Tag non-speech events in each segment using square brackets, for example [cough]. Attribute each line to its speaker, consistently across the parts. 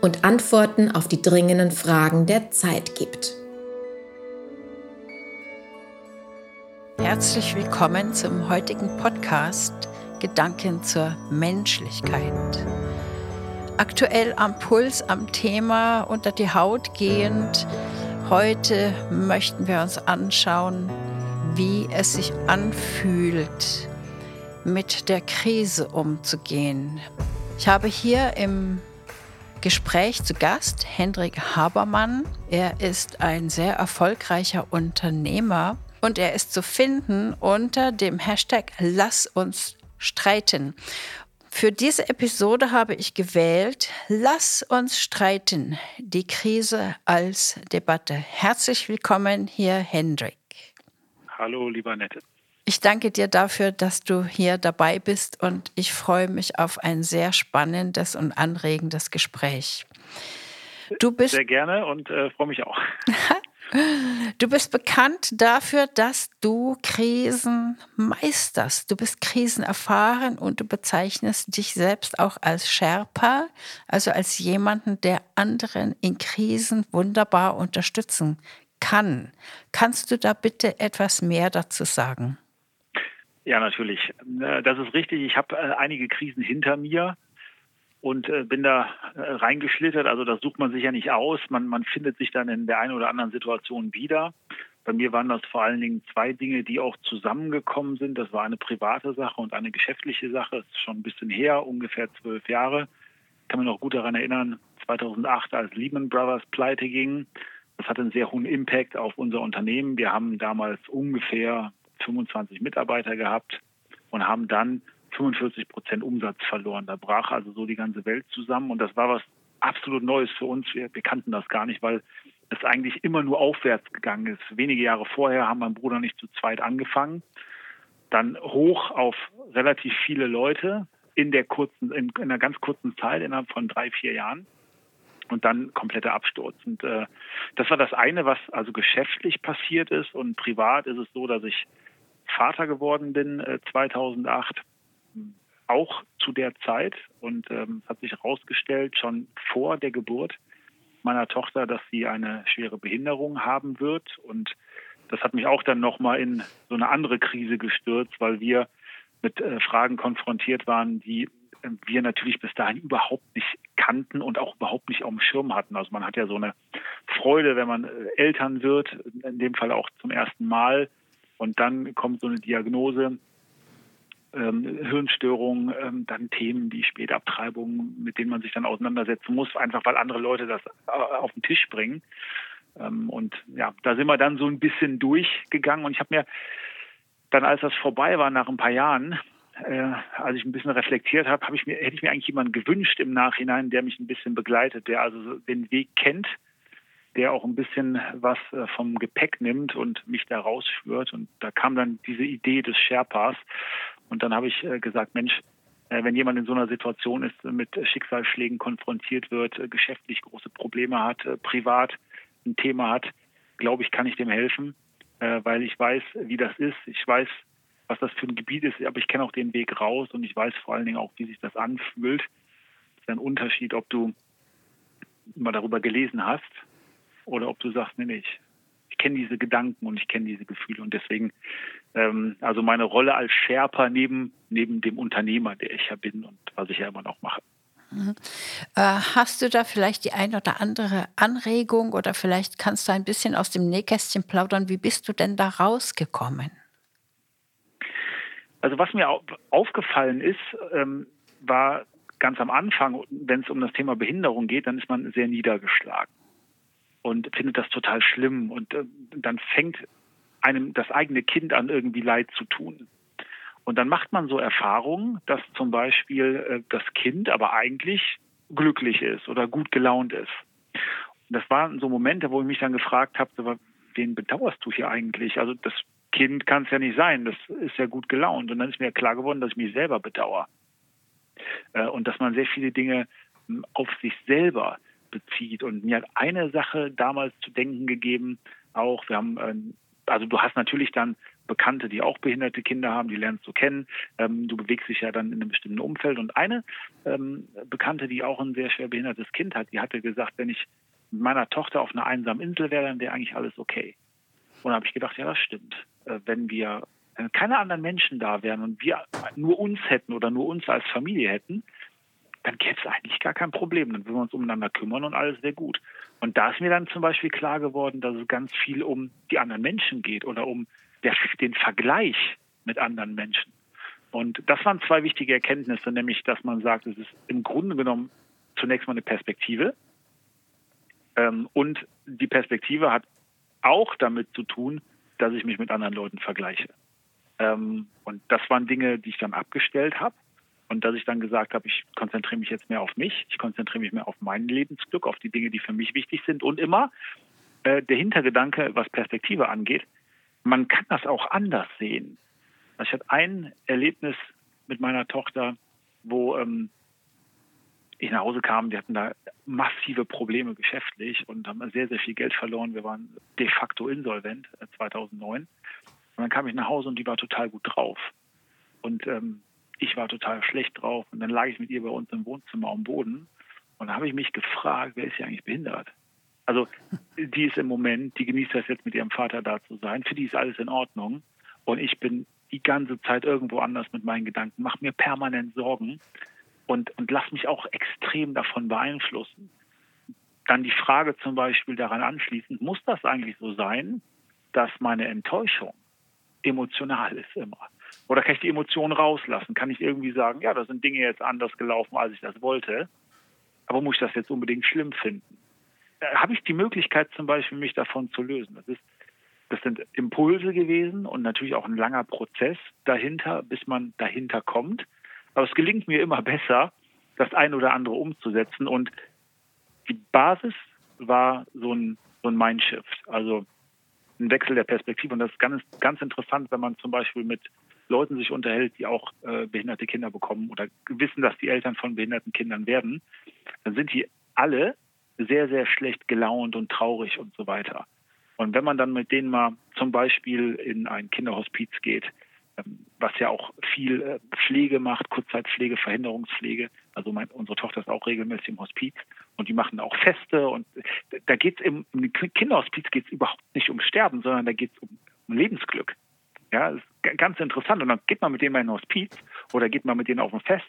Speaker 1: und Antworten auf die dringenden Fragen der Zeit gibt.
Speaker 2: Herzlich willkommen zum heutigen Podcast Gedanken zur Menschlichkeit aktuell am Puls, am Thema unter die Haut gehend. Heute möchten wir uns anschauen, wie es sich anfühlt, mit der Krise umzugehen. Ich habe hier im Gespräch zu Gast Hendrik Habermann. Er ist ein sehr erfolgreicher Unternehmer und er ist zu finden unter dem Hashtag Lass uns streiten. Für diese Episode habe ich gewählt, lass uns streiten, die Krise als Debatte. Herzlich willkommen hier, Hendrik.
Speaker 3: Hallo, lieber Nette.
Speaker 2: Ich danke dir dafür, dass du hier dabei bist und ich freue mich auf ein sehr spannendes und anregendes Gespräch.
Speaker 3: Du bist sehr gerne und äh, freue mich auch. [laughs]
Speaker 2: Du bist bekannt dafür, dass du Krisen meisterst. Du bist krisenerfahren und du bezeichnest dich selbst auch als Sherpa, also als jemanden, der anderen in Krisen wunderbar unterstützen kann. Kannst du da bitte etwas mehr dazu sagen?
Speaker 3: Ja, natürlich. Äh, das ist richtig. Ich habe äh, einige Krisen hinter mir und äh, bin da reingeschlittert. Also das sucht man sich ja nicht aus. Man, man findet sich dann in der einen oder anderen Situation wieder. Bei mir waren das vor allen Dingen zwei Dinge, die auch zusammengekommen sind. Das war eine private Sache und eine geschäftliche Sache. Das ist schon ein bisschen her, ungefähr zwölf Jahre. Ich kann mich noch gut daran erinnern, 2008, als Lehman Brothers pleite ging. Das hatte einen sehr hohen Impact auf unser Unternehmen. Wir haben damals ungefähr 25 Mitarbeiter gehabt und haben dann 45 Prozent Umsatz verloren. Da brach also so die ganze Welt zusammen und das war was absolut Neues für uns. Wir, wir kannten das gar nicht, weil es eigentlich immer nur aufwärts gegangen ist. Wenige Jahre vorher haben mein Bruder und ich zu zweit angefangen, dann hoch auf relativ viele Leute in der kurzen, in, in einer ganz kurzen Zeit, innerhalb von drei, vier Jahren und dann kompletter Absturz. Und äh, das war das eine, was also geschäftlich passiert ist und privat ist es so, dass ich Vater geworden bin äh, 2008 auch zu der Zeit und ähm, hat sich herausgestellt, schon vor der Geburt meiner Tochter, dass sie eine schwere Behinderung haben wird. Und das hat mich auch dann nochmal in so eine andere Krise gestürzt, weil wir mit äh, Fragen konfrontiert waren, die äh, wir natürlich bis dahin überhaupt nicht kannten und auch überhaupt nicht auf dem Schirm hatten. Also man hat ja so eine Freude, wenn man äh, Eltern wird, in dem Fall auch zum ersten Mal. Und dann kommt so eine Diagnose, ähm, Hirnstörungen, ähm, dann Themen wie Spätabtreibungen, mit denen man sich dann auseinandersetzen muss, einfach weil andere Leute das äh, auf den Tisch bringen. Ähm, und ja, da sind wir dann so ein bisschen durchgegangen und ich habe mir dann, als das vorbei war, nach ein paar Jahren, äh, als ich ein bisschen reflektiert habe, mir, hätte ich mir eigentlich jemanden gewünscht im Nachhinein, der mich ein bisschen begleitet, der also den Weg kennt, der auch ein bisschen was äh, vom Gepäck nimmt und mich da rausführt. Und da kam dann diese Idee des Sherpas. Und dann habe ich äh, gesagt, Mensch, äh, wenn jemand in so einer Situation ist, mit Schicksalsschlägen konfrontiert wird, geschäftlich große Probleme hat, privat ein Thema hat, glaube ich, kann ich dem helfen, weil ich weiß, wie das ist. Ich weiß, was das für ein Gebiet ist, aber ich kenne auch den Weg raus und ich weiß vor allen Dingen auch, wie sich das anfühlt. Das ist ein Unterschied, ob du mal darüber gelesen hast oder ob du sagst, nee, nee, ich kenne diese Gedanken und ich kenne diese Gefühle und deswegen, ähm, also meine Rolle als Sherpa neben, neben dem Unternehmer, der ich ja bin und was ich ja immer noch mache.
Speaker 2: Mhm. Äh, hast du da vielleicht die ein oder andere Anregung oder vielleicht kannst du ein bisschen aus dem Nähkästchen plaudern? Wie bist du denn da rausgekommen?
Speaker 3: Also was mir aufgefallen ist, ähm, war ganz am Anfang, wenn es um das Thema Behinderung geht, dann ist man sehr niedergeschlagen und findet das total schlimm. Und äh, dann fängt einem das eigene Kind an, irgendwie Leid zu tun. Und dann macht man so Erfahrungen, dass zum Beispiel äh, das Kind aber eigentlich glücklich ist oder gut gelaunt ist. das waren so Momente, wo ich mich dann gefragt habe, wen bedauerst du hier eigentlich? Also das Kind kann es ja nicht sein, das ist ja gut gelaunt. Und dann ist mir klar geworden, dass ich mich selber bedauere. Äh, und dass man sehr viele Dinge hm, auf sich selber bezieht. Und mir hat eine Sache damals zu denken gegeben, auch, wir haben, ähm, also du hast natürlich dann Bekannte, die auch behinderte Kinder haben, die lernst du kennen. Ähm, du bewegst dich ja dann in einem bestimmten Umfeld. Und eine ähm, Bekannte, die auch ein sehr schwer behindertes Kind hat, die hatte gesagt, wenn ich mit meiner Tochter auf einer einsamen Insel wäre, dann wäre eigentlich alles okay. Und da habe ich gedacht, ja, das stimmt. Äh, wenn wir wenn keine anderen Menschen da wären und wir nur uns hätten oder nur uns als Familie hätten, dann gäbe es eigentlich gar kein Problem. Dann würden wir uns umeinander kümmern und alles wäre gut. Und da ist mir dann zum Beispiel klar geworden, dass es ganz viel um die anderen Menschen geht oder um der, den Vergleich mit anderen Menschen. Und das waren zwei wichtige Erkenntnisse, nämlich, dass man sagt, es ist im Grunde genommen zunächst mal eine Perspektive. Ähm, und die Perspektive hat auch damit zu tun, dass ich mich mit anderen Leuten vergleiche. Ähm, und das waren Dinge, die ich dann abgestellt habe. Und dass ich dann gesagt habe, ich konzentriere mich jetzt mehr auf mich, ich konzentriere mich mehr auf mein Lebensglück, auf die Dinge, die für mich wichtig sind. Und immer äh, der Hintergedanke, was Perspektive angeht, man kann das auch anders sehen. Also ich hatte ein Erlebnis mit meiner Tochter, wo ähm, ich nach Hause kam, die hatten da massive Probleme geschäftlich und haben sehr, sehr viel Geld verloren. Wir waren de facto insolvent äh, 2009. Und dann kam ich nach Hause und die war total gut drauf. Und ähm, ich war total schlecht drauf. Und dann lag ich mit ihr bei uns im Wohnzimmer am Boden. Und da habe ich mich gefragt, wer ist hier eigentlich behindert? Also [laughs] die ist im Moment, die genießt das jetzt mit ihrem Vater da zu sein. Für die ist alles in Ordnung. Und ich bin die ganze Zeit irgendwo anders mit meinen Gedanken, mache mir permanent Sorgen und, und lass mich auch extrem davon beeinflussen. Dann die Frage zum Beispiel daran anschließend, muss das eigentlich so sein, dass meine Enttäuschung emotional ist immer? Oder kann ich die Emotionen rauslassen? Kann ich irgendwie sagen, ja, da sind Dinge jetzt anders gelaufen, als ich das wollte, aber muss ich das jetzt unbedingt schlimm finden? Äh, Habe ich die Möglichkeit zum Beispiel, mich davon zu lösen? Das, ist, das sind Impulse gewesen und natürlich auch ein langer Prozess dahinter, bis man dahinter kommt. Aber es gelingt mir immer [laughs] besser, das ein oder andere umzusetzen. Und die Basis war so ein, so ein Mindshift, also ein Wechsel der Perspektive. Und das ist ganz, ganz interessant, wenn man zum Beispiel mit Leuten sich unterhält, die auch äh, behinderte Kinder bekommen oder wissen, dass die Eltern von behinderten Kindern werden, dann sind die alle sehr, sehr schlecht gelaunt und traurig und so weiter. Und wenn man dann mit denen mal zum Beispiel in ein Kinderhospiz geht, ähm, was ja auch viel äh, Pflege macht, Kurzzeitpflege, Verhinderungspflege. Also mein, unsere Tochter ist auch regelmäßig im Hospiz und die machen auch Feste und da geht es im, im Kinderhospiz geht es überhaupt nicht um Sterben, sondern da geht es um, um Lebensglück. Ja, ist ganz interessant. Und dann geht man mit denen mal in ein Hospiz oder geht man mit denen auf ein Fest.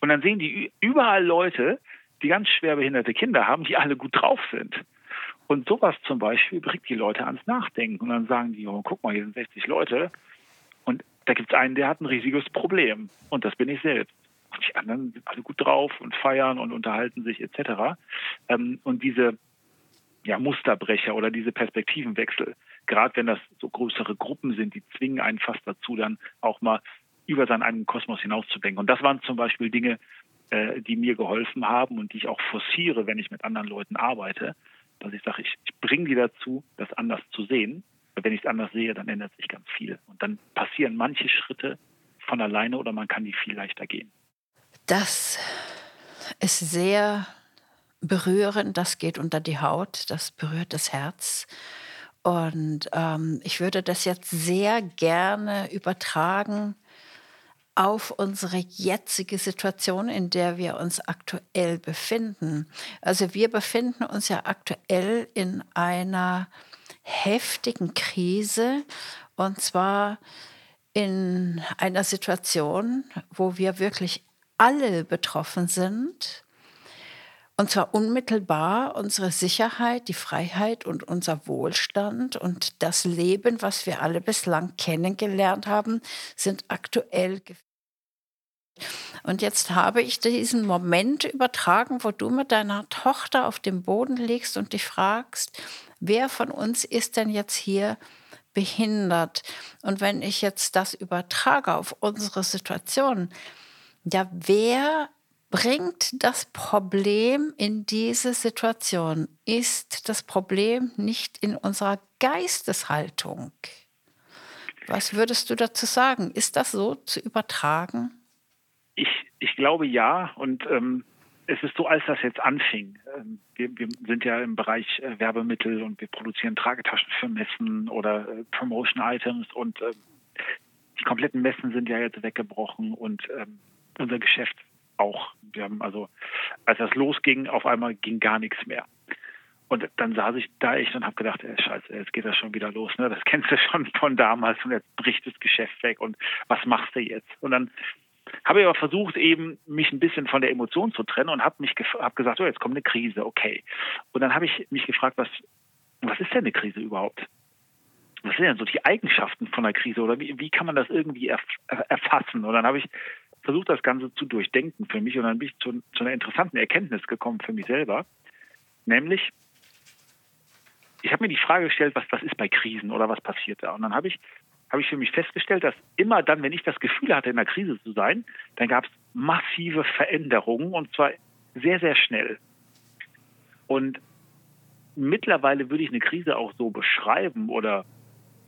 Speaker 3: Und dann sehen die überall Leute, die ganz schwer behinderte Kinder haben, die alle gut drauf sind. Und sowas zum Beispiel bringt die Leute ans Nachdenken. Und dann sagen die, oh, guck mal, hier sind 60 Leute. Und da gibt es einen, der hat ein riesiges Problem. Und das bin ich selbst. Und die anderen sind alle gut drauf und feiern und unterhalten sich etc. Ähm, und diese ja, Musterbrecher oder diese Perspektivenwechsel, gerade wenn das so größere Gruppen sind, die zwingen einen fast dazu, dann auch mal über seinen eigenen Kosmos hinauszudenken. Und das waren zum Beispiel Dinge, äh, die mir geholfen haben und die ich auch forciere, wenn ich mit anderen Leuten arbeite, dass ich sage, ich, ich bringe die dazu, das anders zu sehen. Wenn ich es anders sehe, dann ändert sich ganz viel. Und dann passieren manche Schritte von alleine oder man kann die viel leichter gehen.
Speaker 2: Das ist sehr berührend, das geht unter die Haut, das berührt das Herz. Und ähm, ich würde das jetzt sehr gerne übertragen auf unsere jetzige Situation, in der wir uns aktuell befinden. Also wir befinden uns ja aktuell in einer heftigen Krise und zwar in einer Situation, wo wir wirklich alle betroffen sind und zwar unmittelbar unsere Sicherheit, die Freiheit und unser Wohlstand und das Leben, was wir alle bislang kennengelernt haben, sind aktuell und jetzt habe ich diesen Moment übertragen, wo du mit deiner Tochter auf dem Boden liegst und dich fragst, wer von uns ist denn jetzt hier behindert? Und wenn ich jetzt das übertrage auf unsere Situation, ja, wer bringt das Problem in diese Situation? Ist das Problem nicht in unserer Geisteshaltung? Was würdest du dazu sagen? Ist das so zu übertragen?
Speaker 3: Ich, ich glaube ja. Und ähm, es ist so, als das jetzt anfing. Ähm, wir, wir, sind ja im Bereich äh, Werbemittel und wir produzieren Tragetaschen für Messen oder äh, Promotion-Items und äh, die kompletten Messen sind ja jetzt weggebrochen und ähm, unser Geschäft auch. Wir haben also, als das losging, auf einmal ging gar nichts mehr. Und dann saß ich da echt und habe gedacht, ey, scheiße, jetzt geht das schon wieder los. Ne? Das [laughs] kennst du schon von damals und jetzt bricht das Geschäft weg und was machst du jetzt? Und dann habe ich aber versucht, eben mich ein bisschen von der Emotion zu trennen und habe mich hab gesagt, oh, jetzt kommt eine Krise, okay. Und dann habe ich mich gefragt, was, was ist denn eine Krise überhaupt? Was sind denn so die Eigenschaften von einer Krise oder wie, wie kann man das irgendwie erf erfassen? Und dann habe ich versucht, das Ganze zu durchdenken für mich und dann bin ich zu, zu einer interessanten Erkenntnis gekommen für mich selber, nämlich ich habe mir die Frage gestellt, was, was ist bei Krisen oder was passiert da? Und dann habe ich, hab ich für mich festgestellt, dass immer dann, wenn ich das Gefühl hatte, in einer Krise zu sein, dann gab es massive Veränderungen und zwar sehr, sehr schnell. Und mittlerweile würde ich eine Krise auch so beschreiben oder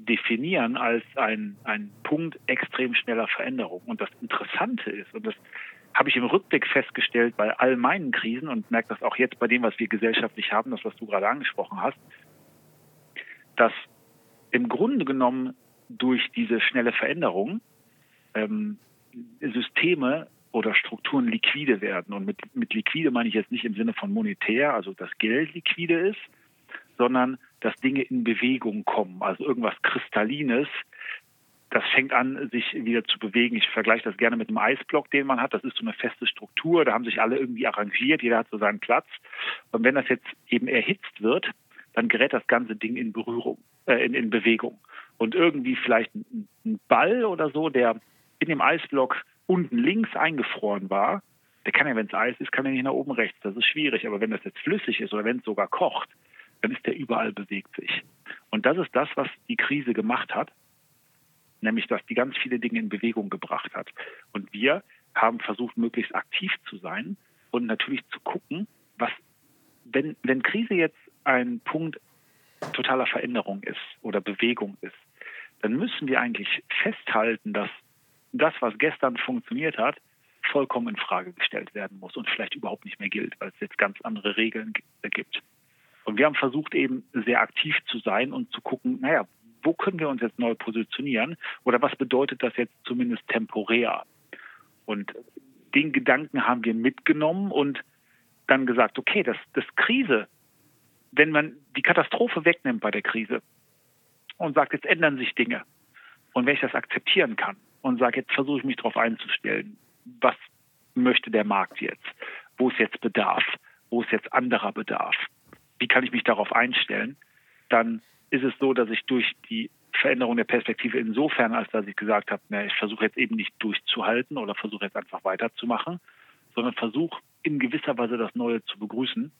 Speaker 3: definieren als ein, ein Punkt extrem schneller Veränderung. Und das Interessante ist, und das habe ich im Rückblick festgestellt bei all meinen Krisen und merke das auch jetzt bei dem, was wir gesellschaftlich haben, das, was du gerade angesprochen hast, dass im Grunde genommen durch diese schnelle Veränderung ähm, Systeme oder Strukturen liquide werden. Und mit, mit liquide meine ich jetzt nicht im Sinne von monetär, also dass Geld liquide ist, sondern dass Dinge in Bewegung kommen, also irgendwas Kristallines. Das fängt an, sich wieder zu bewegen. Ich vergleiche das gerne mit einem Eisblock, den man hat. Das ist so eine feste Struktur. Da haben sich alle irgendwie arrangiert. Jeder hat so seinen Platz. Und wenn das jetzt eben erhitzt wird, dann gerät das ganze Ding in Berührung, äh, in, in Bewegung. Und irgendwie vielleicht ein, ein Ball oder so, der in dem Eisblock unten links eingefroren war, der kann ja, wenn es Eis ist, kann er nicht nach oben rechts. Das ist schwierig. Aber wenn das jetzt flüssig ist oder wenn es sogar kocht, dann ist der überall bewegt sich. Und das ist das, was die Krise gemacht hat, nämlich dass die ganz viele Dinge in Bewegung gebracht hat. Und wir haben versucht, möglichst aktiv zu sein und natürlich zu gucken, was, wenn, wenn Krise jetzt ein Punkt totaler Veränderung ist oder Bewegung ist, dann müssen wir eigentlich festhalten, dass das, was gestern funktioniert hat, vollkommen in Frage gestellt werden muss und vielleicht überhaupt nicht mehr gilt, weil es jetzt ganz andere Regeln gibt. Und wir haben versucht, eben sehr aktiv zu sein und zu gucken, naja, wo können wir uns jetzt neu positionieren oder was bedeutet das jetzt zumindest temporär? Und den Gedanken haben wir mitgenommen und dann gesagt, okay, das, das Krise, wenn man die Katastrophe wegnimmt bei der Krise und sagt, jetzt ändern sich Dinge und wenn ich das akzeptieren kann und sage, jetzt versuche ich mich darauf einzustellen, was möchte der Markt jetzt, wo es jetzt Bedarf, wo es jetzt anderer Bedarf, wie kann ich mich darauf einstellen, dann ist es so, dass ich durch die Veränderung der Perspektive insofern, als dass ich gesagt habe, na, ich versuche jetzt eben nicht durchzuhalten oder versuche jetzt einfach weiterzumachen, sondern versuche in gewisser Weise das Neue zu begrüßen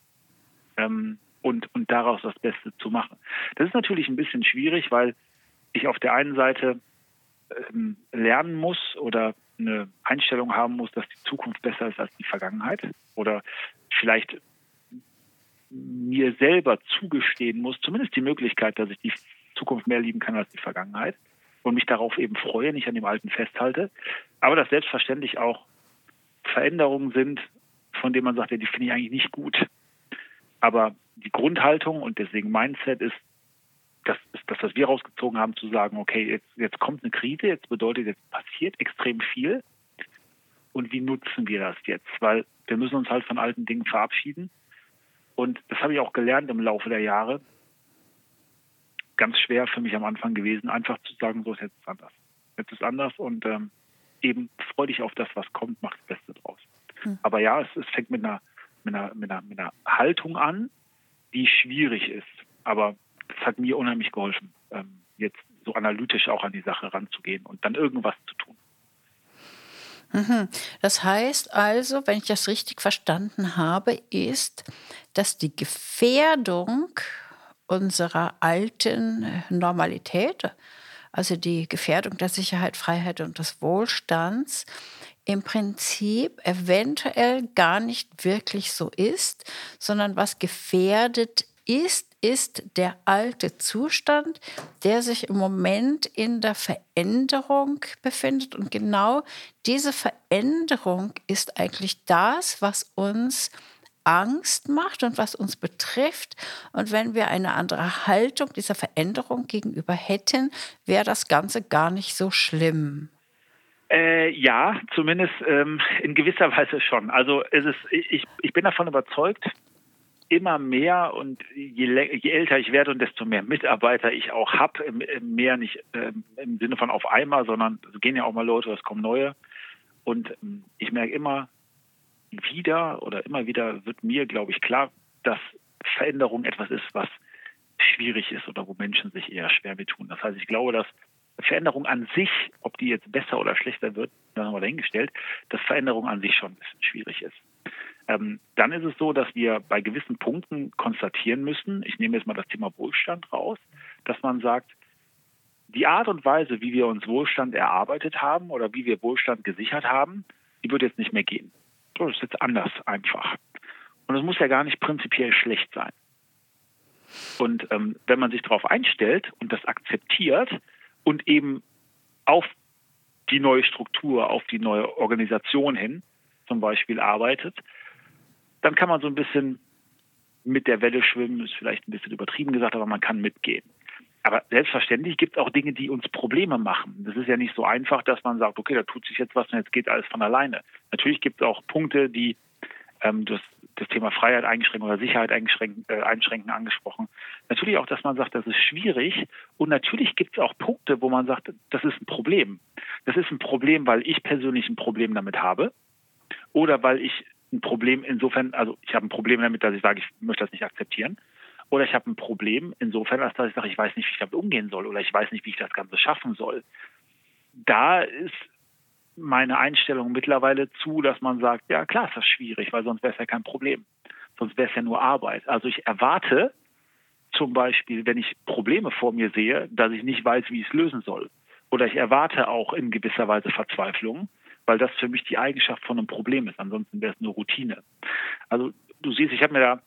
Speaker 3: ähm, und, und daraus das Beste zu machen. Das ist natürlich ein bisschen schwierig, weil ich auf der einen Seite ähm, lernen muss oder eine Einstellung haben muss, dass die Zukunft besser ist als die Vergangenheit oder vielleicht mir selber zugestehen muss, zumindest die Möglichkeit, dass ich die Zukunft mehr lieben kann als die Vergangenheit und mich darauf eben freue, nicht an dem Alten festhalte. Aber dass selbstverständlich auch Veränderungen sind, von denen man sagt, ja, die finde ich eigentlich nicht gut. Aber die Grundhaltung und deswegen Mindset ist, das ist das, was wir rausgezogen haben, zu sagen, okay, jetzt, jetzt kommt eine Krise, jetzt bedeutet, jetzt passiert extrem viel. Und wie nutzen wir das jetzt? Weil wir müssen uns halt von alten Dingen verabschieden und das habe ich auch gelernt im Laufe der Jahre. Ganz schwer für mich am Anfang gewesen, einfach zu sagen, so ist jetzt anders. Jetzt ist anders und ähm, eben freu dich auf das, was kommt, mach das Beste draus. Mhm. Aber ja, es, es fängt mit einer, mit, einer, mit, einer, mit einer Haltung an, die schwierig ist. Aber es hat mir unheimlich geholfen, ähm, jetzt so analytisch auch an die Sache ranzugehen und dann irgendwas zu tun.
Speaker 2: Mhm. Das heißt also, wenn ich das richtig verstanden habe, ist, dass die Gefährdung unserer alten Normalität, also die Gefährdung der Sicherheit, Freiheit und des Wohlstands, im Prinzip eventuell gar nicht wirklich so ist, sondern was gefährdet ist, ist der alte Zustand, der sich im Moment in der Veränderung befindet. Und genau diese Veränderung ist eigentlich das, was uns Angst macht und was uns betrifft. Und wenn wir eine andere Haltung dieser Veränderung gegenüber hätten, wäre das Ganze gar nicht so schlimm.
Speaker 3: Äh, ja, zumindest ähm, in gewisser [laughs] Weise schon. Also es ist, ich, ich bin davon überzeugt, immer mehr und je, je, älter ich werde und desto mehr Mitarbeiter ich auch habe, mehr nicht ähm, im Sinne von auf einmal, sondern es gehen ja auch mal Leute, es kommen neue. Und ähm, ich merke immer wieder oder immer wieder wird mir, glaube ich, klar, dass Veränderung etwas ist, was schwierig ist oder wo Menschen sich eher schwer mit tun. Das heißt, ich glaube, dass Veränderung an sich, ob die jetzt besser oder schlechter wird, dann haben wir dahingestellt, dass Veränderung an sich schon ein bisschen schwierig ist. Ähm, dann ist es so, dass wir bei gewissen Punkten konstatieren müssen, ich nehme jetzt mal das Thema Wohlstand raus, dass man sagt, die Art und Weise, wie wir uns Wohlstand erarbeitet haben oder wie wir Wohlstand gesichert haben, die wird jetzt nicht mehr gehen. Das ist jetzt anders einfach. Und es muss ja gar nicht prinzipiell schlecht sein. Und ähm, wenn man sich darauf einstellt und das akzeptiert, und eben auf die neue Struktur, auf die neue Organisation hin zum Beispiel arbeitet, dann kann man so ein bisschen mit der Welle schwimmen, ist vielleicht ein bisschen übertrieben gesagt, aber man kann mitgehen. Aber selbstverständlich gibt es auch Dinge, die uns Probleme machen. Das ist ja nicht so einfach, dass man sagt, okay, da tut sich jetzt was und jetzt geht alles von alleine. Natürlich gibt es auch Punkte, die ähm, das, das Thema Freiheit eingeschränken oder Sicherheit eingeschränken, äh, einschränken angesprochen. Natürlich auch, dass man sagt, das ist schwierig. Und natürlich gibt es auch Punkte, wo man sagt, das ist ein Problem. Das ist ein Problem, weil ich persönlich ein Problem damit habe oder weil ich ein Problem insofern, also ich habe ein Problem damit, dass ich sage, ich möchte das nicht akzeptieren. Oder ich habe ein Problem insofern, als dass ich sage, ich weiß nicht, wie ich damit umgehen soll oder ich weiß nicht, wie ich das Ganze schaffen soll. Da ist meine Einstellung mittlerweile zu, dass man sagt, ja klar ist das schwierig, weil sonst wäre es ja kein Problem. Sonst wäre es ja nur Arbeit. Also ich erwarte zum Beispiel, wenn ich Probleme vor mir sehe, dass ich nicht weiß, wie ich es lösen soll. Oder ich erwarte auch in gewisser Weise Verzweiflung, weil das für mich die Eigenschaft von einem Problem ist. Ansonsten wäre es nur Routine. Also du siehst, ich habe mir da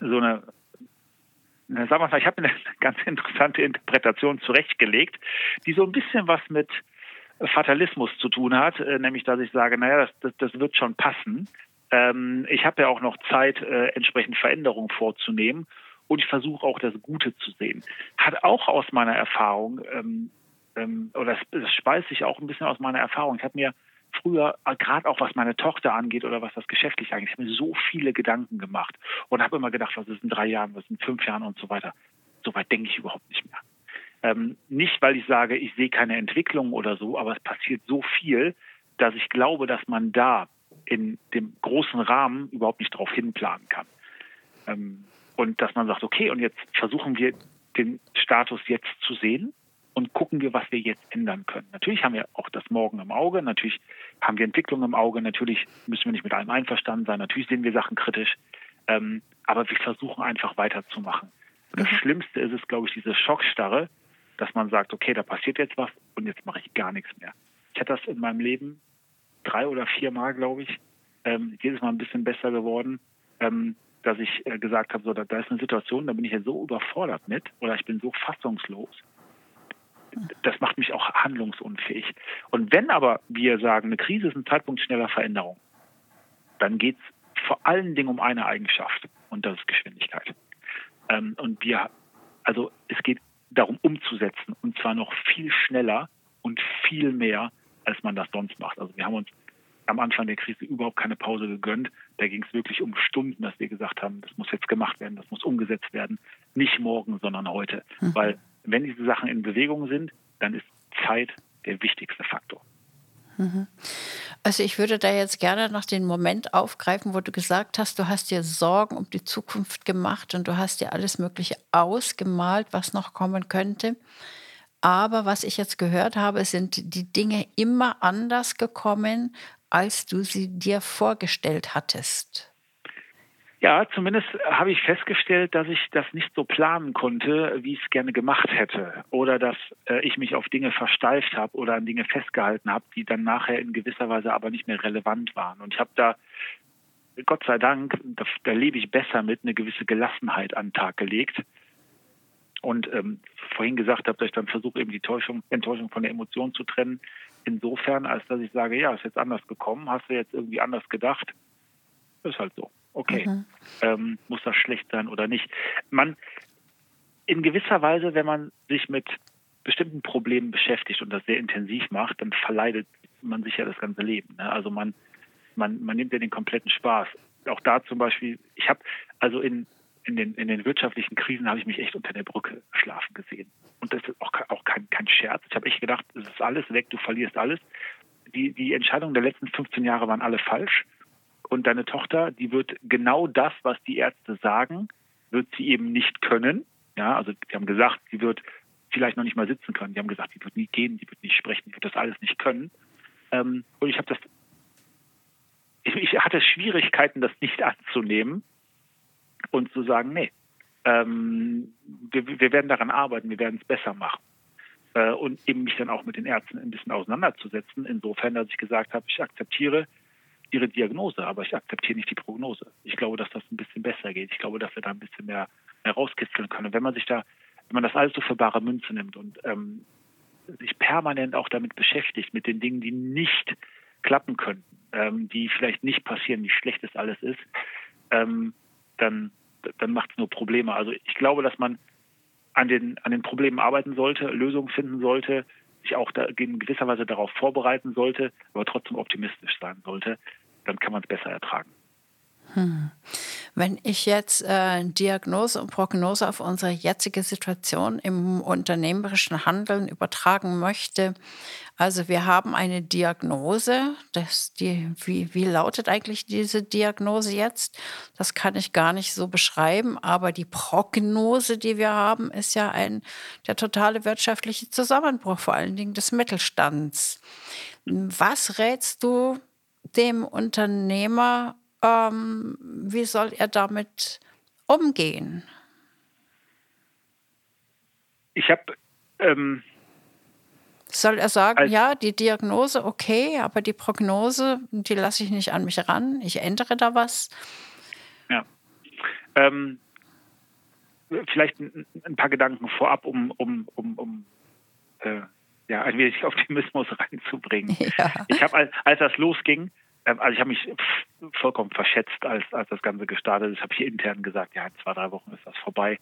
Speaker 3: so eine wir mal, ich habe eine [laughs] ganz interessante Interpretation zurechtgelegt, die so ein bisschen was mit Fatalismus zu tun hat, äh, nämlich dass ich sage, naja, das, das, das wird schon passen. Ähm, ich habe ja auch noch Zeit, äh, entsprechend Veränderungen vorzunehmen und ich versuche auch das Gute zu sehen. Hat auch aus meiner Erfahrung, ähm, ähm, oder das, das speist sich auch ein bisschen aus meiner Erfahrung. Ich habe mir früher, äh, gerade auch was meine Tochter angeht oder was das geschäftlich angeht, ich habe mir so viele Gedanken gemacht und habe immer gedacht, was ist in drei Jahren, was ist in fünf Jahren und so weiter. So weit denke ich überhaupt nicht mehr. Ähm, nicht, weil ich sage, ich sehe keine Entwicklung oder so, aber es passiert so viel, dass ich glaube, dass man da in dem großen Rahmen überhaupt nicht darauf hinplanen kann. Ähm, und dass man sagt, okay, und jetzt versuchen wir den Status jetzt zu sehen und gucken wir, was wir jetzt ändern können. Natürlich haben wir auch das Morgen im Auge, natürlich haben wir Entwicklung im Auge, natürlich müssen wir nicht mit allem einverstanden sein, natürlich sehen wir Sachen kritisch, ähm, aber wir versuchen einfach weiterzumachen. Das mhm. Schlimmste ist es, glaube ich, diese Schockstarre, dass man sagt, okay, da passiert jetzt was und jetzt mache ich gar nichts mehr. Ich hatte das in meinem Leben drei oder vier Mal, glaube ich, ähm, jedes Mal ein bisschen besser geworden, ähm, dass ich äh, gesagt habe, so, da, da, ist eine Situation, da bin ich ja so überfordert mit oder ich bin so fassungslos. Das macht mich auch handlungsunfähig. Und wenn aber wir sagen, eine Krise ist ein Zeitpunkt schneller Veränderung, dann geht es vor allen Dingen um eine Eigenschaft und das ist Geschwindigkeit. Ähm, und wir, also es geht darum umzusetzen und zwar noch viel schneller und viel mehr, als man das sonst macht. Also wir haben uns am Anfang der Krise überhaupt keine Pause gegönnt. Da ging es wirklich um Stunden, dass wir gesagt haben, das muss jetzt gemacht werden, das muss umgesetzt werden. Nicht morgen, sondern heute. Mhm. Weil wenn diese Sachen in Bewegung sind, dann ist Zeit der wichtigste Faktor.
Speaker 2: Mhm. Also ich würde da jetzt gerne noch den Moment aufgreifen, wo du gesagt hast, du hast dir Sorgen um die Zukunft gemacht und du hast dir alles Mögliche ausgemalt, was noch kommen könnte. Aber was ich jetzt gehört habe, sind die Dinge immer anders gekommen, als du sie dir vorgestellt hattest.
Speaker 3: Ja, zumindest habe ich festgestellt, dass ich das nicht so planen konnte, wie ich es gerne gemacht hätte. Oder dass äh, ich mich auf Dinge versteift habe oder an Dinge festgehalten habe, die dann nachher in gewisser Weise aber nicht mehr relevant waren. Und ich habe da, Gott sei Dank, da, da, lebe ich besser mit, eine gewisse Gelassenheit an den Tag gelegt. Und ähm, vorhin gesagt habe, dass ich dann versuche, eben die Täuschung, Enttäuschung von der Emotion zu trennen. Insofern, als dass ich sage, ja, ist jetzt anders gekommen, hast du jetzt irgendwie anders gedacht. Ist halt so okay, mhm. ähm, muss das schlecht sein oder nicht. Man, in gewisser Weise, wenn man sich mit bestimmten Problemen beschäftigt und das sehr intensiv macht, dann verleidet man sich ja das ganze Leben. Ne? Also man, man, man nimmt ja den kompletten Spaß. Auch da zum Beispiel, ich habe also in, in, den, in den wirtschaftlichen Krisen habe ich mich echt unter der Brücke schlafen gesehen. Und das ist auch, auch kein, kein Scherz. Ich habe echt gedacht, es ist alles weg, du verlierst alles. Die, die Entscheidungen der letzten 15 Jahre waren alle falsch und deine Tochter, die wird genau das, was die Ärzte sagen, wird sie eben nicht können. Ja, also die haben gesagt, sie wird vielleicht noch nicht mal sitzen können. Die haben gesagt, die wird nie gehen, die wird nicht sprechen, die wird das alles nicht können. Ähm, und ich habe das, ich, ich, hatte Schwierigkeiten, das nicht anzunehmen und zu sagen, nee, ähm, wir, wir, werden daran arbeiten, wir werden es besser machen. Äh, und eben mich dann auch mit den Ärzten ein bisschen auseinanderzusetzen, insofern, dass ich gesagt habe, ich akzeptiere, ihre Diagnose, aber ich akzeptiere nicht die Prognose. Ich glaube, dass das ein bisschen besser geht. Ich glaube, dass wir da ein bisschen mehr, mehr rauskitzeln können. Und wenn man sich da, wenn man das alles so für bare Münze nimmt und ähm, sich permanent auch damit beschäftigt, mit den Dingen, die nicht klappen können, ähm, die vielleicht nicht passieren, wie schlecht das alles ist, ähm, dann, dann macht es nur Probleme. Also ich glaube, dass man an den, an den Problemen arbeiten sollte, Lösungen finden sollte, sich auch da in gewisser Weise darauf vorbereiten sollte, aber trotzdem optimistisch sein sollte dann kann man es besser ertragen.
Speaker 2: Hm. Wenn ich jetzt äh, Diagnose und Prognose auf unsere jetzige Situation im unternehmerischen Handeln übertragen möchte, also wir haben eine Diagnose, das die, wie, wie lautet eigentlich diese Diagnose jetzt? Das kann ich gar nicht so beschreiben, aber die Prognose, die wir haben, ist ja ein, der totale wirtschaftliche Zusammenbruch, vor allen Dingen des Mittelstands. Was rätst du dem Unternehmer, ähm, wie soll er damit umgehen?
Speaker 3: Ich habe. Ähm,
Speaker 2: soll er sagen, ja, die Diagnose okay, aber die Prognose, die lasse ich nicht an mich ran, ich ändere da was?
Speaker 3: Ja. Ähm, vielleicht ein, ein, paar Gedanken vorab, um, um, um, um äh, ja, ein wenig [laughs] Optimismus reinzubringen. Ja. Ich habe, als, als das losging, also ich habe mich vollkommen verschätzt, als, als das Ganze gestartet ist. Habe ich intern gesagt, ja, in zwei, drei Wochen ist das vorbei.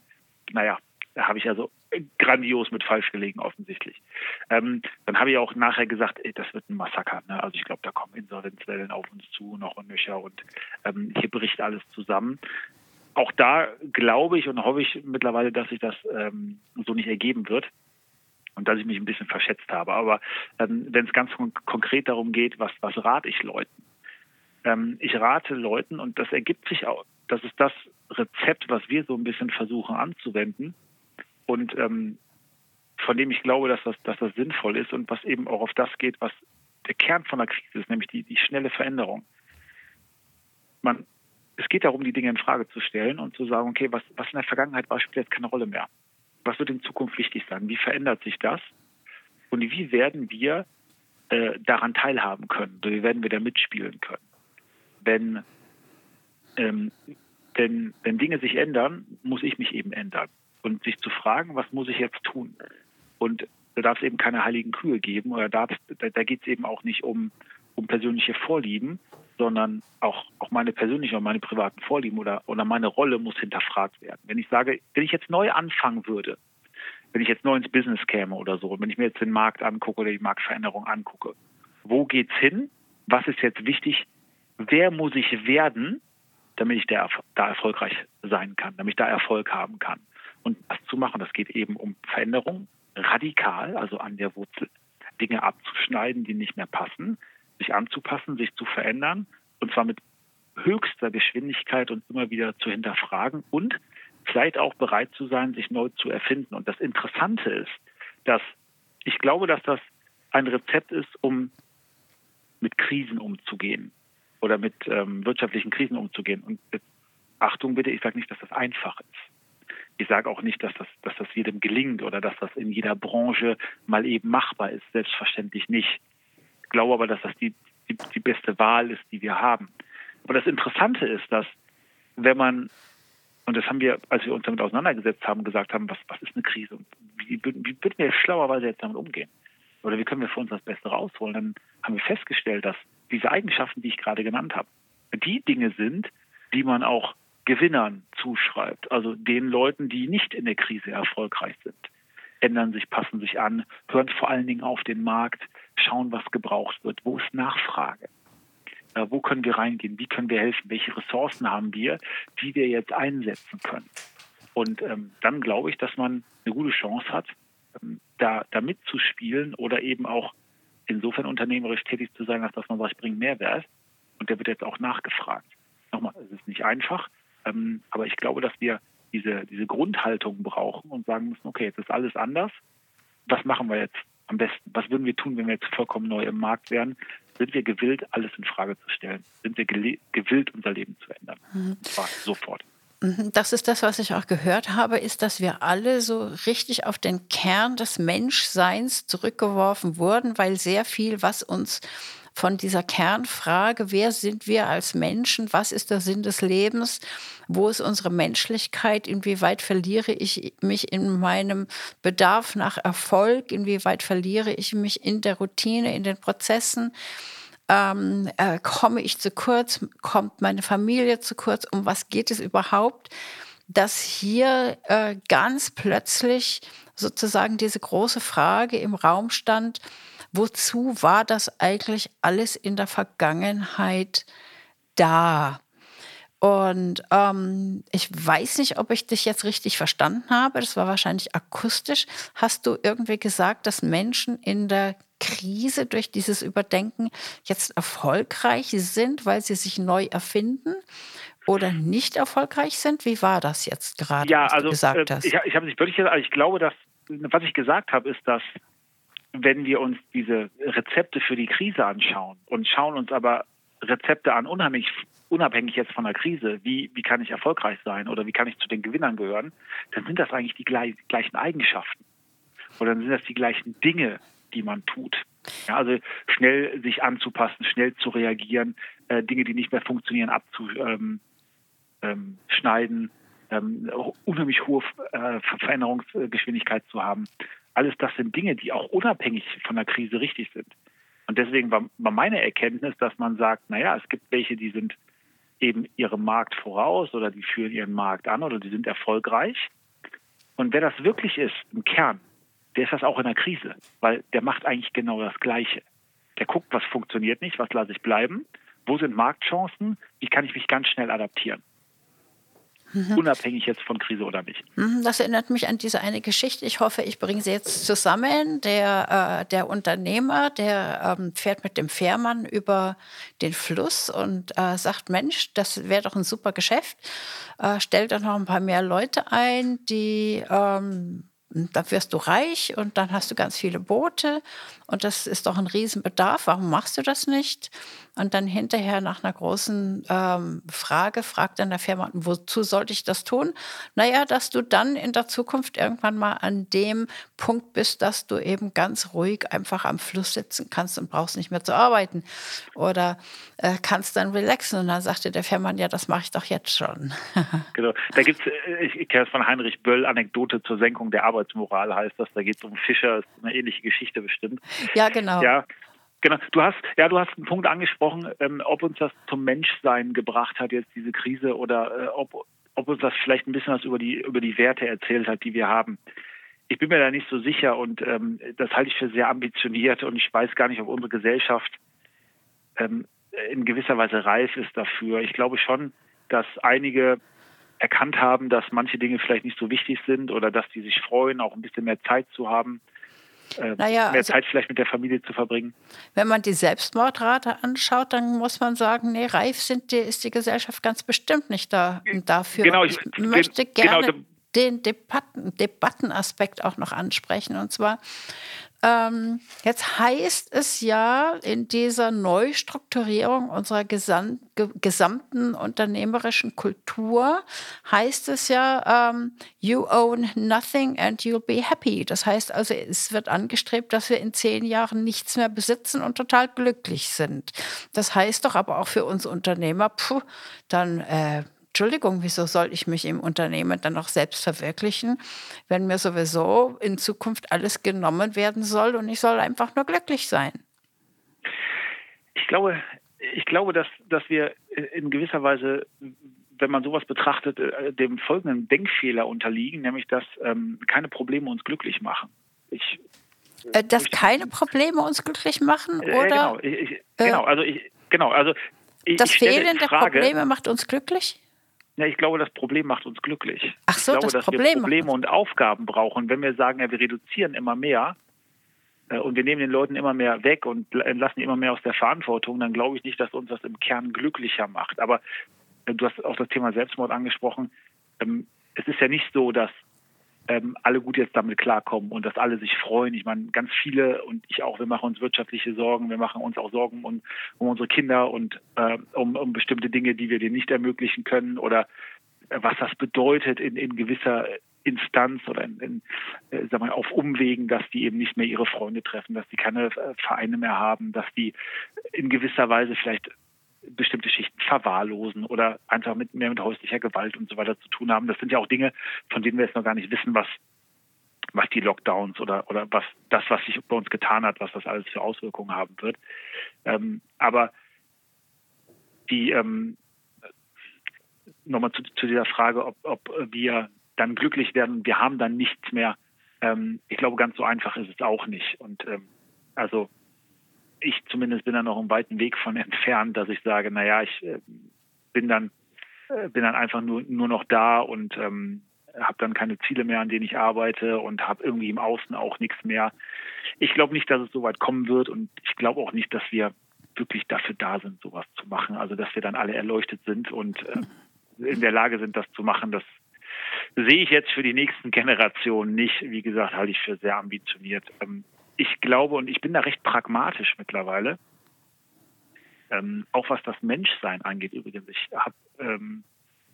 Speaker 3: Naja, da habe ich also grandios mit falsch gelegen, offensichtlich. Ähm, dann habe ich auch nachher gesagt, ey, das wird ein Massaker. Ne? Also ich glaube, da kommen Insolvenzwellen auf uns zu, noch und nöcher und ähm, hier bricht alles zusammen. Auch da glaube ich und hoffe ich mittlerweile, dass sich das ähm, so nicht ergeben wird und dass ich mich ein bisschen verschätzt habe. Aber ähm, wenn es ganz konkret darum geht, was, was rate ich Leuten? Ähm, ich rate Leuten, und das ergibt sich auch, das ist das Rezept, was wir so ein bisschen versuchen anzuwenden und ähm, von dem ich glaube, dass das, dass das sinnvoll ist und was eben auch auf das geht, was der Kern von der Krise ist, nämlich die, die schnelle Veränderung. Man, es geht darum, die Dinge in Frage zu stellen und zu sagen, okay, was, was in der Vergangenheit war, spielt jetzt keine Rolle mehr. Was wird in Zukunft wichtig sein? Wie verändert sich das? Und wie werden wir äh, daran teilhaben können? Wie werden wir da mitspielen können? Wenn, ähm, denn wenn Dinge sich ändern, muss ich mich eben ändern. Und sich zu fragen, was muss ich jetzt tun? Und da darf es eben keine heiligen Kühe geben oder da, da geht es eben auch nicht um, um persönliche Vorlieben, sondern auch, auch meine persönlichen oder meine privaten Vorlieben oder, oder meine Rolle muss hinterfragt werden. Wenn ich sage, wenn ich jetzt neu anfangen würde, wenn ich jetzt neu ins Business käme oder so, wenn ich mir jetzt den Markt angucke oder die Marktveränderung angucke, wo geht's hin? Was ist jetzt wichtig? Wer muss ich werden, damit ich da, erfolgreich sein kann, damit ich da Erfolg haben kann. Und das zu machen, das geht eben um Veränderung, radikal, also an der Wurzel, Dinge abzuschneiden, die nicht mehr passen, sich anzupassen, sich zu verändern, und zwar mit höchster Geschwindigkeit und immer wieder zu hinterfragen und vielleicht auch bereit zu sein, sich neu zu erfinden. Und das Interessante ist, dass ich glaube, dass das ein Rezept ist, um mit Krisen umzugehen oder mit ähm, wirtschaftlichen Krisen umzugehen. Und Achtung bitte, ich sage nicht, dass das einfach ist. Ich sage auch nicht, dass das, dass das jedem gelingt oder dass das in jeder Branche mal eben machbar ist. Selbstverständlich nicht. Ich glaube aber, dass das die, die, die beste Wahl ist, die wir haben. Aber das Interessante ist, dass wenn man, und das haben wir, als wir uns damit auseinandergesetzt haben, gesagt haben, was, was ist eine Krise und wie, wie würden wir schlauerweise jetzt damit umgehen? Oder wie können wir für uns das Beste rausholen? Dann haben wir festgestellt, dass diese Eigenschaften, die ich gerade genannt habe, die Dinge sind, die man auch Gewinnern zuschreibt, also den Leuten, die nicht in der Krise erfolgreich sind. Ändern sich, passen sich an, hören vor allen Dingen auf den Markt, schauen, was gebraucht wird, wo ist Nachfrage. Äh, wo können wir reingehen? Wie können wir helfen? Welche Ressourcen haben wir, die wir jetzt einsetzen können? Und ähm, dann glaube ich, dass man eine gute Chance hat, ähm, da, da mitzuspielen oder eben auch insofern unternehmerisch tätig zu sein, als dass man sagt, ich bringe Mehrwert. Und der wird jetzt auch nachgefragt. Nochmal, es ist nicht einfach, ähm, aber ich glaube, dass wir diese, diese Grundhaltung brauchen und sagen müssen, okay, jetzt ist alles anders. Was machen wir jetzt am besten? Was würden wir tun, wenn wir jetzt vollkommen neu im Markt wären? Sind wir gewillt, alles in Frage zu stellen? Sind wir gewillt, unser Leben zu ändern? Mhm. Zwar sofort.
Speaker 2: Mhm, das ist das, was ich auch gehört habe, ist, dass wir alle so richtig auf den Kern des Menschseins zurückgeworfen wurden, weil sehr viel, was uns von dieser Kernfrage, wer sind wir als Menschen, was ist der Sinn des Lebens, wo ist unsere Menschlichkeit, inwieweit verliere ich mich in meinem Bedarf nach Erfolg, inwieweit verliere ich mich in der Routine, in den Prozessen, ähm, äh, komme ich zu kurz, kommt meine Familie zu kurz, um was geht es überhaupt, dass hier äh, ganz plötzlich sozusagen diese große Frage im Raum stand, wozu war das eigentlich alles in der Vergangenheit da? Und ähm, ich weiß nicht, ob ich dich jetzt richtig verstanden habe. Das war wahrscheinlich akustisch. Hast du irgendwie gesagt, dass Menschen in der Krise durch dieses Überdenken jetzt erfolgreich sind, weil sie sich neu erfinden? Oder nicht erfolgreich sind? Wie war das jetzt gerade,
Speaker 3: ja, was also, du gesagt äh, hast? Ich, ich habe nicht wirklich gesagt, also ich glaube, dass, was ich gesagt habe, ist, dass wenn wir uns diese Rezepte für die Krise anschauen und schauen uns aber Rezepte an, unheimlich, unabhängig jetzt von der Krise, wie, wie kann ich erfolgreich sein oder wie kann ich zu den Gewinnern gehören, dann sind das eigentlich die gleichen Eigenschaften. Oder dann sind das die gleichen Dinge, die man tut. Ja, also schnell sich anzupassen, schnell zu reagieren, äh, Dinge, die nicht mehr funktionieren, abzuschneiden, ähm, ähm, ähm, unheimlich hohe äh, Veränderungsgeschwindigkeit zu haben alles das sind Dinge, die auch unabhängig von der Krise richtig sind. Und deswegen war, war meine Erkenntnis, dass man sagt, naja, es gibt welche, die sind eben ihrem Markt voraus oder die führen ihren Markt an oder die sind erfolgreich. Und wer das wirklich ist, im Kern, der ist das auch in der Krise, weil der macht eigentlich genau das Gleiche. Der guckt, was funktioniert nicht, was lasse ich bleiben, wo sind Marktchancen, wie kann ich mich ganz schnell adaptieren. Mhm. Unabhängig jetzt von Krise oder nicht.
Speaker 2: Mhm, das erinnert mich an diese eine Geschichte. Ich hoffe, ich bringe sie jetzt zusammen. Der, äh, der Unternehmer, der ähm, fährt mit dem Fährmann über den Fluss und äh, sagt, Mensch, das wäre doch ein super Geschäft. Äh, stellt dann noch ein paar mehr Leute ein, die ähm, dann wirst du reich und dann hast du ganz viele Boote und das ist doch ein Riesenbedarf. Warum machst du das nicht? Und dann hinterher nach einer großen ähm, Frage fragt dann der Firma, wozu sollte ich das tun? Naja, dass du dann in der Zukunft irgendwann mal an dem Punkt bist, dass du eben ganz ruhig einfach am Fluss sitzen kannst und brauchst nicht mehr zu arbeiten. Oder äh, kannst dann relaxen. Und dann sagte der Firma, ja, das mache ich doch jetzt schon. [laughs]
Speaker 3: genau. Da gibt es, äh, ich kenne es von Heinrich Böll, Anekdote zur Senkung der Arbeitsmoral heißt das. Da geht es um Fischer, ist eine ähnliche Geschichte bestimmt.
Speaker 2: Ja, genau.
Speaker 3: Ja, Genau. Du hast, ja, du hast einen Punkt angesprochen, ähm, ob uns das zum Menschsein gebracht hat, jetzt diese Krise, oder äh, ob, ob uns das vielleicht ein bisschen was über die, über die Werte erzählt hat, die wir haben. Ich bin mir da nicht so sicher und ähm, das halte ich für sehr ambitioniert und ich weiß gar nicht, ob unsere Gesellschaft ähm, in gewisser Weise reif ist dafür. Ich glaube schon, dass einige erkannt haben, dass manche Dinge vielleicht nicht so wichtig sind oder dass die sich freuen, auch ein bisschen mehr Zeit zu haben äh, naja, mehr also, Zeit vielleicht mit der Familie zu verbringen.
Speaker 2: Wenn man die Selbstmordrate anschaut, dann muss man sagen, nee, reif sind die, ist die Gesellschaft ganz bestimmt nicht da, dafür. Genau, ich, ich möchte genau, gerne genau, den Debatten, Debattenaspekt auch noch ansprechen. Und zwar Ähm, jetzt heißt es ja in dieser Neustrukturierung unserer gesam gesamten unternehmerischen Kultur, heißt es ja, ähm, you own nothing and you'll be happy. Das heißt also, es wird angestrebt, dass wir in zehn Jahren nichts mehr besitzen und total glücklich sind. Das heißt doch aber auch für uns Unternehmer, puh, dann äh, Entschuldigung, wieso soll ich mich im Unternehmen dann noch selbst verwirklichen, wenn mir sowieso in Zukunft alles genommen werden soll und ich soll einfach nur glücklich sein?
Speaker 3: Ich glaube, ich glaube, dass, dass wir in gewisser Weise, wenn man sowas betrachtet, äh, dem folgenden Denkfehler unterliegen, nämlich dass ähm, keine Probleme uns glücklich machen. Ich,
Speaker 2: äh, dass keine Probleme uns glücklich machen, äh, oder?
Speaker 3: Genau, ich, genau, also ich, genau, also
Speaker 2: ich, das Fehlen der Probleme macht uns glücklich?
Speaker 3: Ja, ich glaube, das Problem macht uns glücklich.
Speaker 2: Ach so,
Speaker 3: ich glaube,
Speaker 2: das
Speaker 3: dass
Speaker 2: Problem
Speaker 3: wir Probleme und Aufgaben brauchen. Wenn wir sagen, ja, wir reduzieren immer mehr äh, und wir nehmen den Leuten immer mehr weg und entlassen immer mehr aus der Verantwortung, dann glaube ich nicht, dass uns das im Kern glücklicher macht. Aber äh, du hast auch das Thema Selbstmord angesprochen. Ähm, es ist ja nicht so, dass ähm, alle gut jetzt damit klarkommen und dass alle sich freuen. Ich meine, ganz viele und ich auch, wir machen uns wirtschaftliche Sorgen, wir machen uns auch Sorgen um, um unsere Kinder und äh, um, um bestimmte Dinge, die wir denen nicht ermöglichen können oder äh, was das bedeutet in, in gewisser Instanz oder in, in äh, sag mal, auf Umwegen, dass die eben nicht mehr ihre Freunde treffen, dass die keine äh, Vereine mehr haben, dass die in gewisser Weise vielleicht bestimmte Schichten verwahrlosen oder einfach mit mehr mit häuslicher Gewalt und so weiter zu tun haben. Das sind ja auch Dinge, von denen wir jetzt noch gar nicht wissen, was was die Lockdowns oder oder was das, was sich bei uns getan hat, was das alles für Auswirkungen haben wird. Ähm, aber die ähm, nochmal zu, zu dieser Frage, ob, ob wir dann glücklich werden, wir haben dann nichts mehr. Ähm, ich glaube, ganz so einfach ist es auch nicht. Und ähm, also ich zumindest bin da noch einen weiten Weg von [laughs] entfernt, dass ich sage, naja, ich äh, bin dann äh, bin dann einfach nur nur noch da und ähm, habe dann keine Ziele mehr, an denen ich arbeite und habe irgendwie im Außen auch nichts mehr. Ich glaube nicht, dass es so weit kommen wird und ich glaube auch nicht, dass wir wirklich dafür da sind, sowas zu machen. Also dass wir dann alle erleuchtet sind und äh, in der Lage sind, das zu machen, das sehe ich jetzt für die nächsten Generationen nicht. Wie gesagt, halte ich für sehr ambitioniert. Ähm, ich glaube, und ich bin da recht pragmatisch mittlerweile, ähm, auch was das Menschsein angeht übrigens. Ich habe ähm,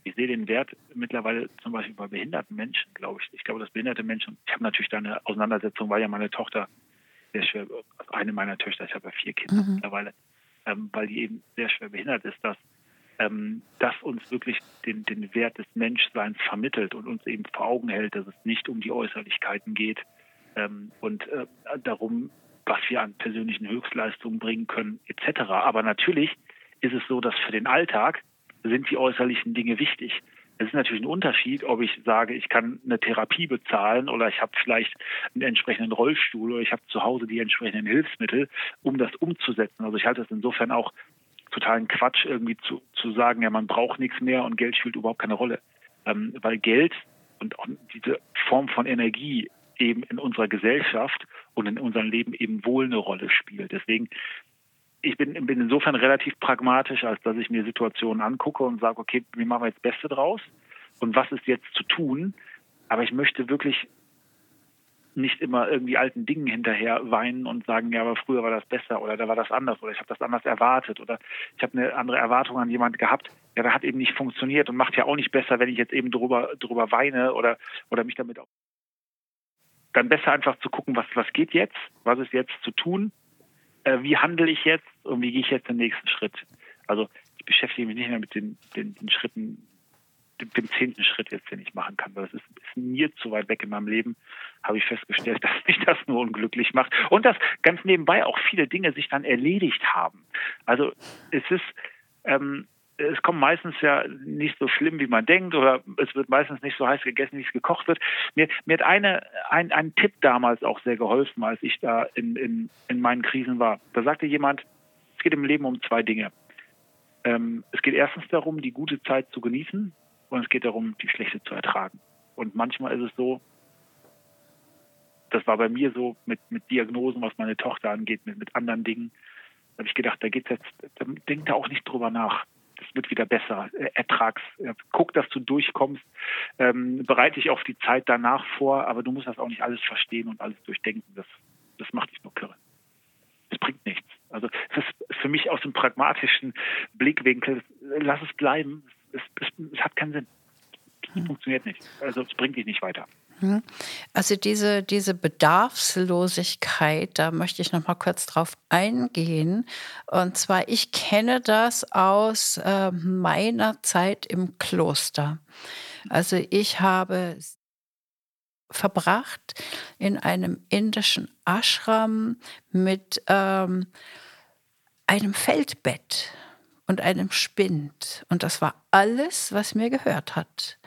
Speaker 3: ich sehe den Wert mittlerweile zum Beispiel bei behinderten Menschen, glaube ich. Ich glaube, dass behinderte Menschen, ich habe natürlich da eine Auseinandersetzung, weil ja meine Tochter sehr schwer, also eine meiner Töchter, ich habe ja vier Kinder mhm. mittlerweile, ähm, weil die eben sehr schwer behindert ist, dass ähm, das uns wirklich den, den Wert des Menschseins vermittelt und uns eben vor Augen hält, dass es nicht um die Äußerlichkeiten geht, ähm, und äh, darum, was wir an persönlichen Höchstleistungen bringen können, etc. Aber natürlich ist es so, dass für den Alltag sind die äußerlichen Dinge wichtig. Es ist natürlich ein Unterschied, ob ich sage, ich kann eine Therapie bezahlen oder ich habe vielleicht einen entsprechenden Rollstuhl oder ich habe zu Hause die entsprechenden Hilfsmittel, um das umzusetzen. Also ich halte es insofern auch totalen Quatsch, irgendwie zu, zu sagen, ja, man braucht nichts mehr und Geld spielt überhaupt keine Rolle. Ähm, weil Geld und auch diese Form von Energie eben in unserer Gesellschaft und in unserem Leben eben wohl eine Rolle spielt. Deswegen, ich bin, bin insofern relativ pragmatisch, als dass ich mir Situationen angucke und sage, okay, wie machen wir jetzt Beste draus und was ist jetzt zu tun? Aber ich möchte wirklich nicht immer irgendwie alten Dingen hinterher weinen und sagen, ja, aber früher war das besser oder da war das anders oder ich habe das anders erwartet oder ich habe eine andere Erwartung an jemand gehabt. Ja, da hat eben nicht funktioniert und macht ja auch nicht besser, wenn ich jetzt eben drüber drüber weine oder oder mich damit auch dann besser einfach zu gucken, was, was geht jetzt, was ist jetzt zu tun, äh, wie handle ich jetzt und wie gehe ich jetzt den nächsten Schritt. Also ich beschäftige mich nicht mehr mit den, den, den Schritten, dem, dem, zehnten Schritt jetzt, den ich machen kann, weil das ist, ist mir zu weit weg in meinem Leben, habe ich festgestellt, [laughs] dass mich das nur unglücklich macht und dass ganz nebenbei auch viele Dinge sich dann erledigt haben. Also es ist, ähm, es kommt meistens ja nicht so schlimm, wie man denkt, oder es wird meistens nicht so heiß gegessen, wie es gekocht wird. Mir, mir hat eine, ein, ein Tipp damals auch sehr geholfen, als ich da in, in, in meinen Krisen war. Da sagte jemand, es geht im Leben um zwei Dinge. Ähm, es geht erstens darum, die gute Zeit zu genießen und es geht darum, die schlechte zu ertragen. Und manchmal ist es so, das war bei mir so mit, mit Diagnosen, was meine Tochter angeht, mit, mit anderen Dingen, da habe ich gedacht, da geht's jetzt, da denk da auch nicht drüber nach es wird wieder besser. Äh, ertrags, guck, dass du durchkommst, ähm, bereite dich auf die Zeit danach vor, aber du musst das auch nicht alles verstehen und alles durchdenken. Das das macht dich nur kirre. Es bringt nichts. Also es ist für mich aus dem pragmatischen Blickwinkel, lass es bleiben. Es, es, es hat keinen Sinn. Es funktioniert nicht. Also es bringt dich nicht weiter.
Speaker 2: Hm. Also diese, diese Bedarfslosigkeit, da möchte ich noch mal kurz drauf eingehen. Und zwar, ich kenne das aus äh, meiner Zeit im Kloster. Also ich habe verbracht in einem indischen Ashram mit ähm, einem Feldbett und einem Spind. Und das war alles, was mir gehört hat.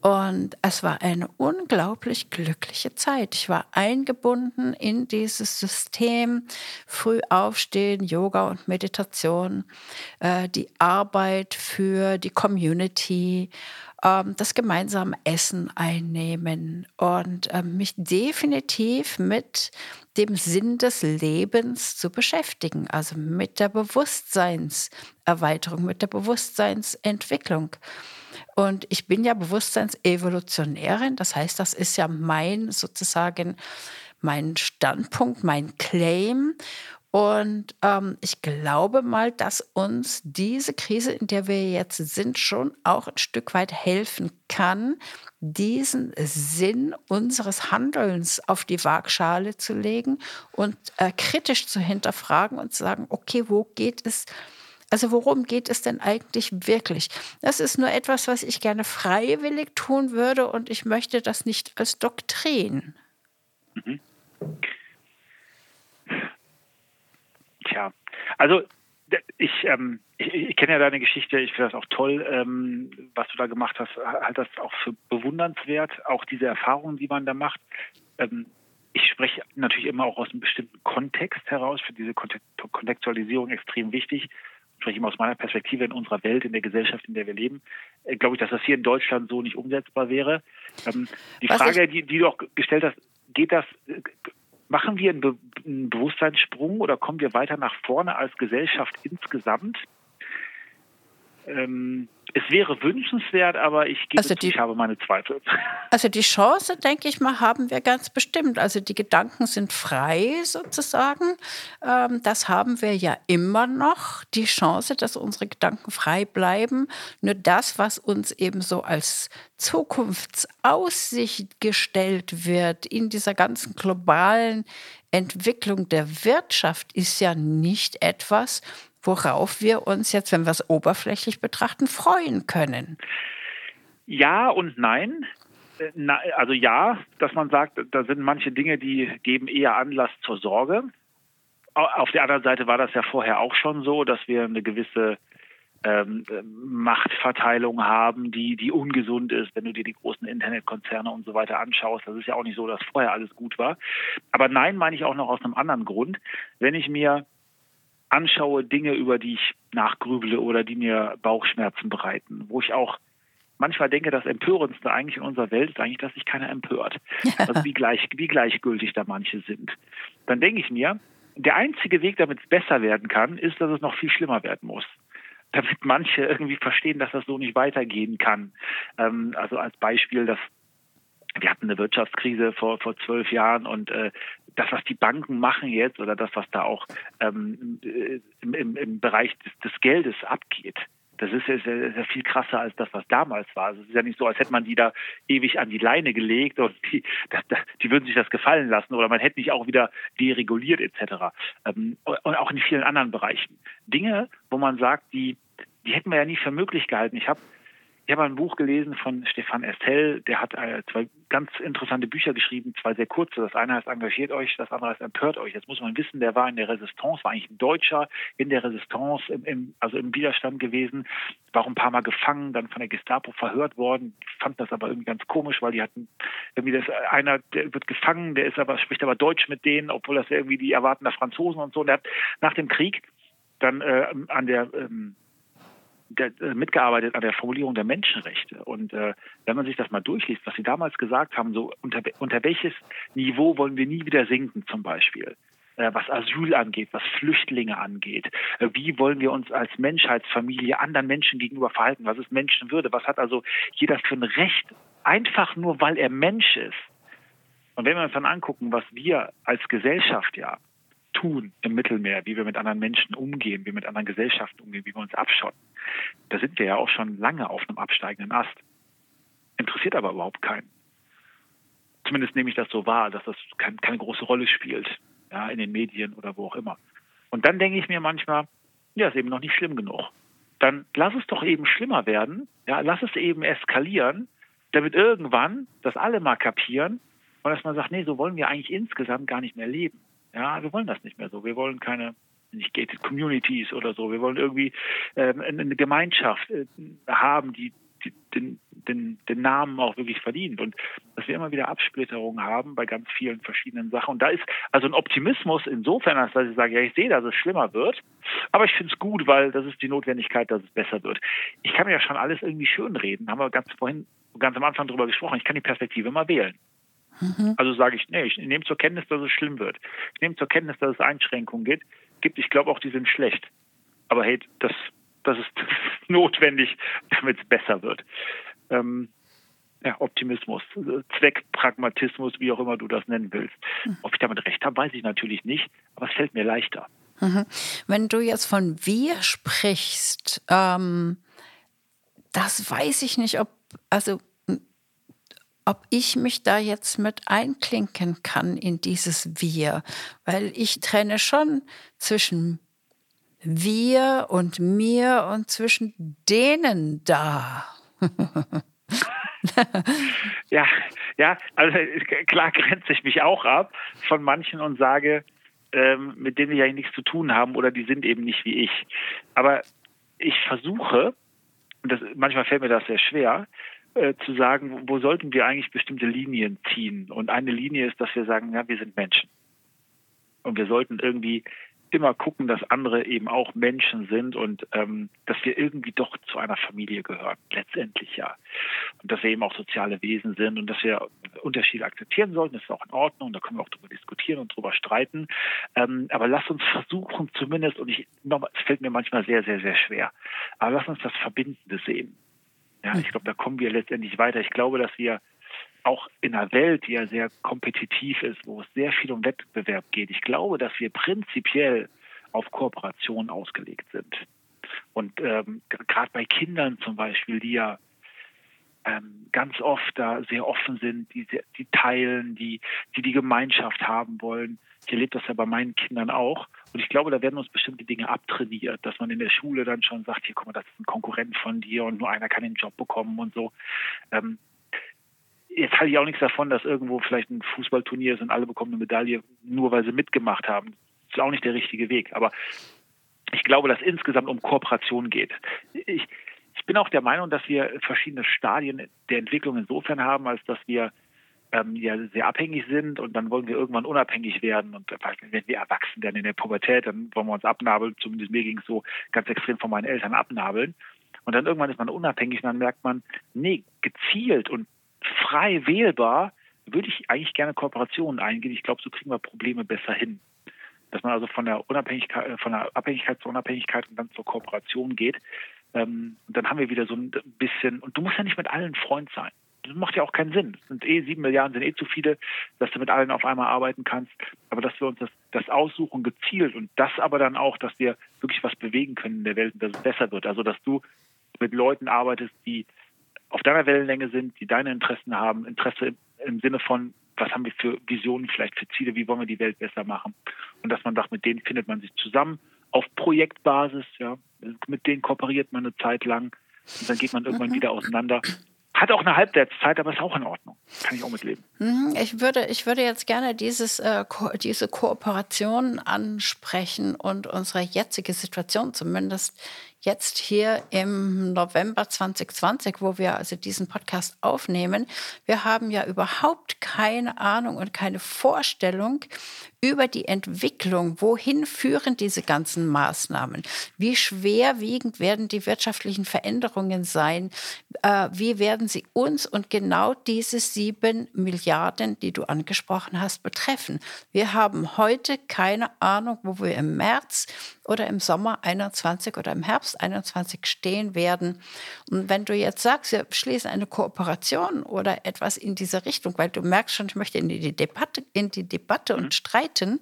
Speaker 2: Und es war eine unglaublich glückliche Zeit. Ich war eingebunden in dieses System, früh aufstehen, Yoga und Meditation, äh, die Arbeit für die Community, ähm, das gemeinsame Essen einnehmen und äh, mich definitiv mit dem Sinn des Lebens zu beschäftigen, also mit der Bewusstseinserweiterung, mit der Bewusstseinsentwicklung. Und ich bin ja Bewusstseinsevolutionärin, das heißt, das ist ja mein sozusagen mein Standpunkt, mein Claim. Und ähm, ich glaube mal, dass uns diese Krise, in der wir jetzt sind, schon auch ein Stück weit helfen kann, diesen Sinn unseres Handelns auf die Waagschale zu legen und äh, kritisch zu hinterfragen und zu sagen, okay, wo geht es also worum geht es denn eigentlich wirklich? Das ist nur etwas, was ich gerne freiwillig tun würde und ich möchte das nicht als Doktrin. Mhm.
Speaker 3: Tja, also ich, ähm, ich, ich kenne ja deine Geschichte, ich finde das auch toll, ähm, was du da gemacht hast, halt das auch für bewundernswert, auch diese Erfahrungen, die man da macht. Ähm, ich spreche natürlich immer auch aus einem bestimmten Kontext heraus, für diese Kontextualisierung extrem wichtig spreche immer aus meiner Perspektive in unserer Welt, in der Gesellschaft, in der wir leben, äh, glaube ich, dass das hier in Deutschland so nicht umsetzbar wäre. Ähm, die Was Frage, die, die, du auch gestellt hast, geht das, äh, machen wir einen, Be einen Bewusstseinssprung oder kommen wir weiter nach vorne als Gesellschaft insgesamt? Ähm, es wäre wünschenswert, aber ich, gebe
Speaker 2: also die,
Speaker 3: ich habe meine Zweifel. [laughs]
Speaker 2: Also die Chance, denke ich mal, haben wir ganz bestimmt. Also die Gedanken sind frei sozusagen. Ähm, das haben wir ja immer noch, die Chance, dass unsere Gedanken frei bleiben. Nur das, was uns eben so als Zukunftsaussicht gestellt wird in dieser ganzen globalen Entwicklung der Wirtschaft, ist ja nicht etwas, worauf wir uns jetzt, wenn wir es oberflächlich betrachten, freuen können.
Speaker 3: Ja und nein. Äh, also ja, dass man sagt, da sind manche Dinge, die geben eher Anlass zur Sorge. Auf der anderen Seite war das ja vorher auch schon so, dass wir eine gewisse ähm, Machtverteilung haben, die, die ungesund ist, wenn du dir die großen Internetkonzerne und so weiter anschaust. Das ist ja auch nicht so, dass vorher alles gut war. Aber nein, meine ich auch noch aus einem anderen Grund. Wenn ich mir anschaue, Dinge, über die ich nachgrübele oder die mir Bauchschmerzen bereiten, wo ich auch manchmal denke, das Empörendste eigentlich in unserer Welt ist eigentlich, dass sich keiner empört. [laughs] Also wie, gleich, wie gleichgültig da manche sind. Dann denke ich mir, der einzige Weg, damit es besser werden kann, ist, dass es noch viel schlimmer werden muss. Damit manche irgendwie verstehen, dass das so nicht weitergehen kann. Ähm, also als Beispiel, dass wir hatten eine Wirtschaftskrise vor, vor zwölf Jahren und äh, das, was die Banken machen jetzt oder das, was da auch ähm, im, im, im Bereich des, des Geldes abgeht, das ist ja, sehr, sehr viel krasser als das, was damals war. Also es ist ja nicht so, als hätte man die da ewig an die Leine gelegt und die, die würden sich das gefallen lassen oder man hätte nicht auch wieder dereguliert etc. Ähm, und auch in vielen anderen Bereichen. Dinge, wo man sagt, die, die hätten wir ja nie für möglich gehalten. Ich habe ich habe ein Buch gelesen von Stefan Estelle, der hat äh, zwei ganz interessante Bücher geschrieben, zwei sehr kurze. Das eine heißt Engagiert euch, das andere heißt Empört euch. Jetzt muss man wissen, der war in der Resistance, war eigentlich ein Deutscher in der Resistance, im, im, also im Widerstand gewesen, war ein paar Mal gefangen, dann von der Gestapo verhört worden, fand das aber irgendwie ganz komisch, weil die hatten irgendwie das einer, der wird gefangen, der ist aber, spricht aber Deutsch mit denen, obwohl das irgendwie die erwarten der Franzosen und so. Und er hat nach dem Krieg dann äh, an der ähm, der, äh, mitgearbeitet an der Formulierung der Menschenrechte. Und äh, wenn man sich das mal durchliest, was sie damals gesagt haben, so unter, unter welches Niveau wollen wir nie wieder sinken zum Beispiel, äh, was Asyl angeht, was Flüchtlinge angeht, äh, wie wollen wir uns als Menschheitsfamilie anderen Menschen gegenüber verhalten, was ist Menschenwürde, was hat also jeder für ein Recht, einfach nur weil er Mensch ist. Und wenn wir uns dann angucken, was wir als Gesellschaft ja tun im Mittelmeer, wie wir mit anderen Menschen umgehen, wie wir mit anderen Gesellschaften umgehen, wie wir uns abschotten, da sind wir ja auch schon lange auf einem absteigenden Ast. Interessiert aber überhaupt keinen. Zumindest nehme ich das so wahr, dass das kein, keine große Rolle spielt, ja, in den Medien oder wo auch immer. Und dann denke ich mir manchmal, ja, ist eben noch nicht schlimm genug. Dann lass es doch eben schlimmer werden, ja, lass es eben eskalieren, damit irgendwann das alle mal kapieren und dass man sagt, nee, so wollen wir eigentlich insgesamt gar nicht mehr leben. Ja, wir wollen das nicht mehr so. Wir wollen keine nicht gated Communities oder so. Wir wollen irgendwie ähm, eine Gemeinschaft äh, haben, die, die den, den, den Namen auch wirklich verdient. Und dass wir immer wieder Absplitterungen haben bei ganz vielen verschiedenen Sachen. Und da ist also ein Optimismus insofern, als dass ich sage, ja, ich sehe, dass es schlimmer wird. Aber ich finde es gut, weil das ist die Notwendigkeit, dass es besser wird. Ich kann mir ja schon alles irgendwie schön reden. Haben wir ganz vorhin, ganz am Anfang darüber gesprochen. Ich kann die Perspektive mal wählen. Mhm. Also sage ich, nee, ich nehme zur Kenntnis, dass es schlimm wird. Ich nehme zur Kenntnis, dass es Einschränkungen gibt. Gibt. Ich glaube auch, die sind schlecht. Aber hey, das, das ist [laughs] notwendig, damit es besser wird. Ähm, ja, Optimismus, Zweckpragmatismus, wie auch immer du das nennen willst. Mhm. Ob ich damit recht habe, weiß ich natürlich nicht, aber es fällt mir leichter.
Speaker 2: Mhm. Wenn du jetzt von wir sprichst, ähm, das weiß ich nicht, ob, also ob ich mich da jetzt mit einklinken kann in dieses Wir, weil ich trenne schon zwischen wir und mir und zwischen denen da. [laughs]
Speaker 3: ja, ja, also klar grenze ich mich auch ab von manchen und sage, ähm, mit denen wir ja nichts zu tun haben oder die sind eben nicht wie ich. Aber ich versuche, und das, manchmal fällt mir das sehr schwer, äh, zu sagen, wo sollten wir eigentlich bestimmte Linien ziehen? Und eine Linie ist, dass wir sagen, ja, wir sind Menschen. Und wir sollten irgendwie immer gucken, dass andere eben auch Menschen sind und ähm, dass wir irgendwie doch zu einer Familie gehören, letztendlich ja. Und dass wir eben auch soziale Wesen sind und dass wir Unterschiede akzeptieren sollten, das ist auch in Ordnung, da können wir auch darüber diskutieren und darüber streiten. Ähm, aber lass uns versuchen, zumindest, und ich es fällt mir manchmal sehr, sehr, sehr schwer, aber lass uns das Verbindende sehen. Ja, ich glaube, da kommen wir letztendlich weiter. Ich glaube, dass wir auch in einer Welt, die ja sehr kompetitiv ist, wo es sehr viel um Wettbewerb geht, ich glaube, dass wir prinzipiell auf Kooperation ausgelegt sind. Und ähm, gerade bei Kindern zum Beispiel, die ja ähm, ganz oft da sehr offen sind, die, die teilen, die, die die Gemeinschaft haben wollen. Ich erlebe das ja bei meinen Kindern auch. Und ich glaube, da werden uns bestimmte Dinge abtrainiert, dass man in der Schule dann schon sagt, hier, guck mal, das ist ein Konkurrent von dir und nur einer kann den Job bekommen und so. Ähm, jetzt halte ich auch nichts davon, dass irgendwo vielleicht ein Fußballturnier ist und alle bekommen eine Medaille, nur weil sie mitgemacht haben. Das ist auch nicht der richtige Weg. Aber ich glaube, dass insgesamt um Kooperation geht. Ich, ich bin auch der Meinung, dass wir verschiedene Stadien der Entwicklung insofern haben, als dass wir ähm, ja sehr abhängig sind und dann wollen wir irgendwann unabhängig werden und wenn wir erwachsen werden in der Pubertät, dann wollen wir uns abnabeln, zumindest mir ging es so ganz extrem von meinen Eltern abnabeln und dann irgendwann ist man unabhängig und dann merkt man, nee, gezielt und frei wählbar würde ich eigentlich gerne Kooperationen eingehen. Ich glaube, so kriegen wir Probleme besser hin. Dass man also von der Unabhängigkeit, äh, von der Abhängigkeit zur Unabhängigkeit und dann zur Kooperation geht. Ähm, und dann haben wir wieder so ein bisschen, und du musst ja nicht mit allen Freund sein. Das macht ja auch keinen Sinn. Es sind eh sieben Milliarden, sind eh zu viele, dass du mit allen auf einmal arbeiten kannst. Aber dass wir uns das, das aussuchen, gezielt und das aber dann auch, dass wir wirklich was bewegen können in der Welt und dass es besser wird. Also, dass du mit Leuten arbeitest, die auf deiner Wellenlänge sind, die deine Interessen haben, Interesse im, Sinne von, was haben wir für Visionen, vielleicht für Ziele, wie wollen wir die Welt besser machen. Und dass man sagt, mit denen findet man sich zusammen auf Projektbasis, ja, mit denen kooperiert man eine Zeit lang und dann geht man irgendwann mhm. wieder auseinander. Hat auch eine Halbwertszeit, aber ist auch in Ordnung. Kann ich auch mitleben.
Speaker 2: Mhm, ich würde, ich würde jetzt gerne dieses, äh, ko diese Kooperation ansprechen und unsere jetzige Situation zumindest jetzt hier im November 2020, wo wir also diesen Podcast aufnehmen. Wir haben ja überhaupt keine Ahnung und keine Vorstellung über die Entwicklung. Wohin führen diese ganzen Maßnahmen? Wie schwerwiegend werden die wirtschaftlichen Veränderungen sein? Äh, wie werden sie uns und genau diese sieben Milliarden, die du angesprochen hast, betreffen? Wir haben heute keine Ahnung, wo wir im März oder im Sommer 21 oder im Herbst 21 stehen werden. Und wenn du jetzt sagst, wir schließen eine Kooperation oder etwas in diese Richtung, weil du merkst, schon, ich möchte in die Debatte, in die Debatte mhm. und streiten.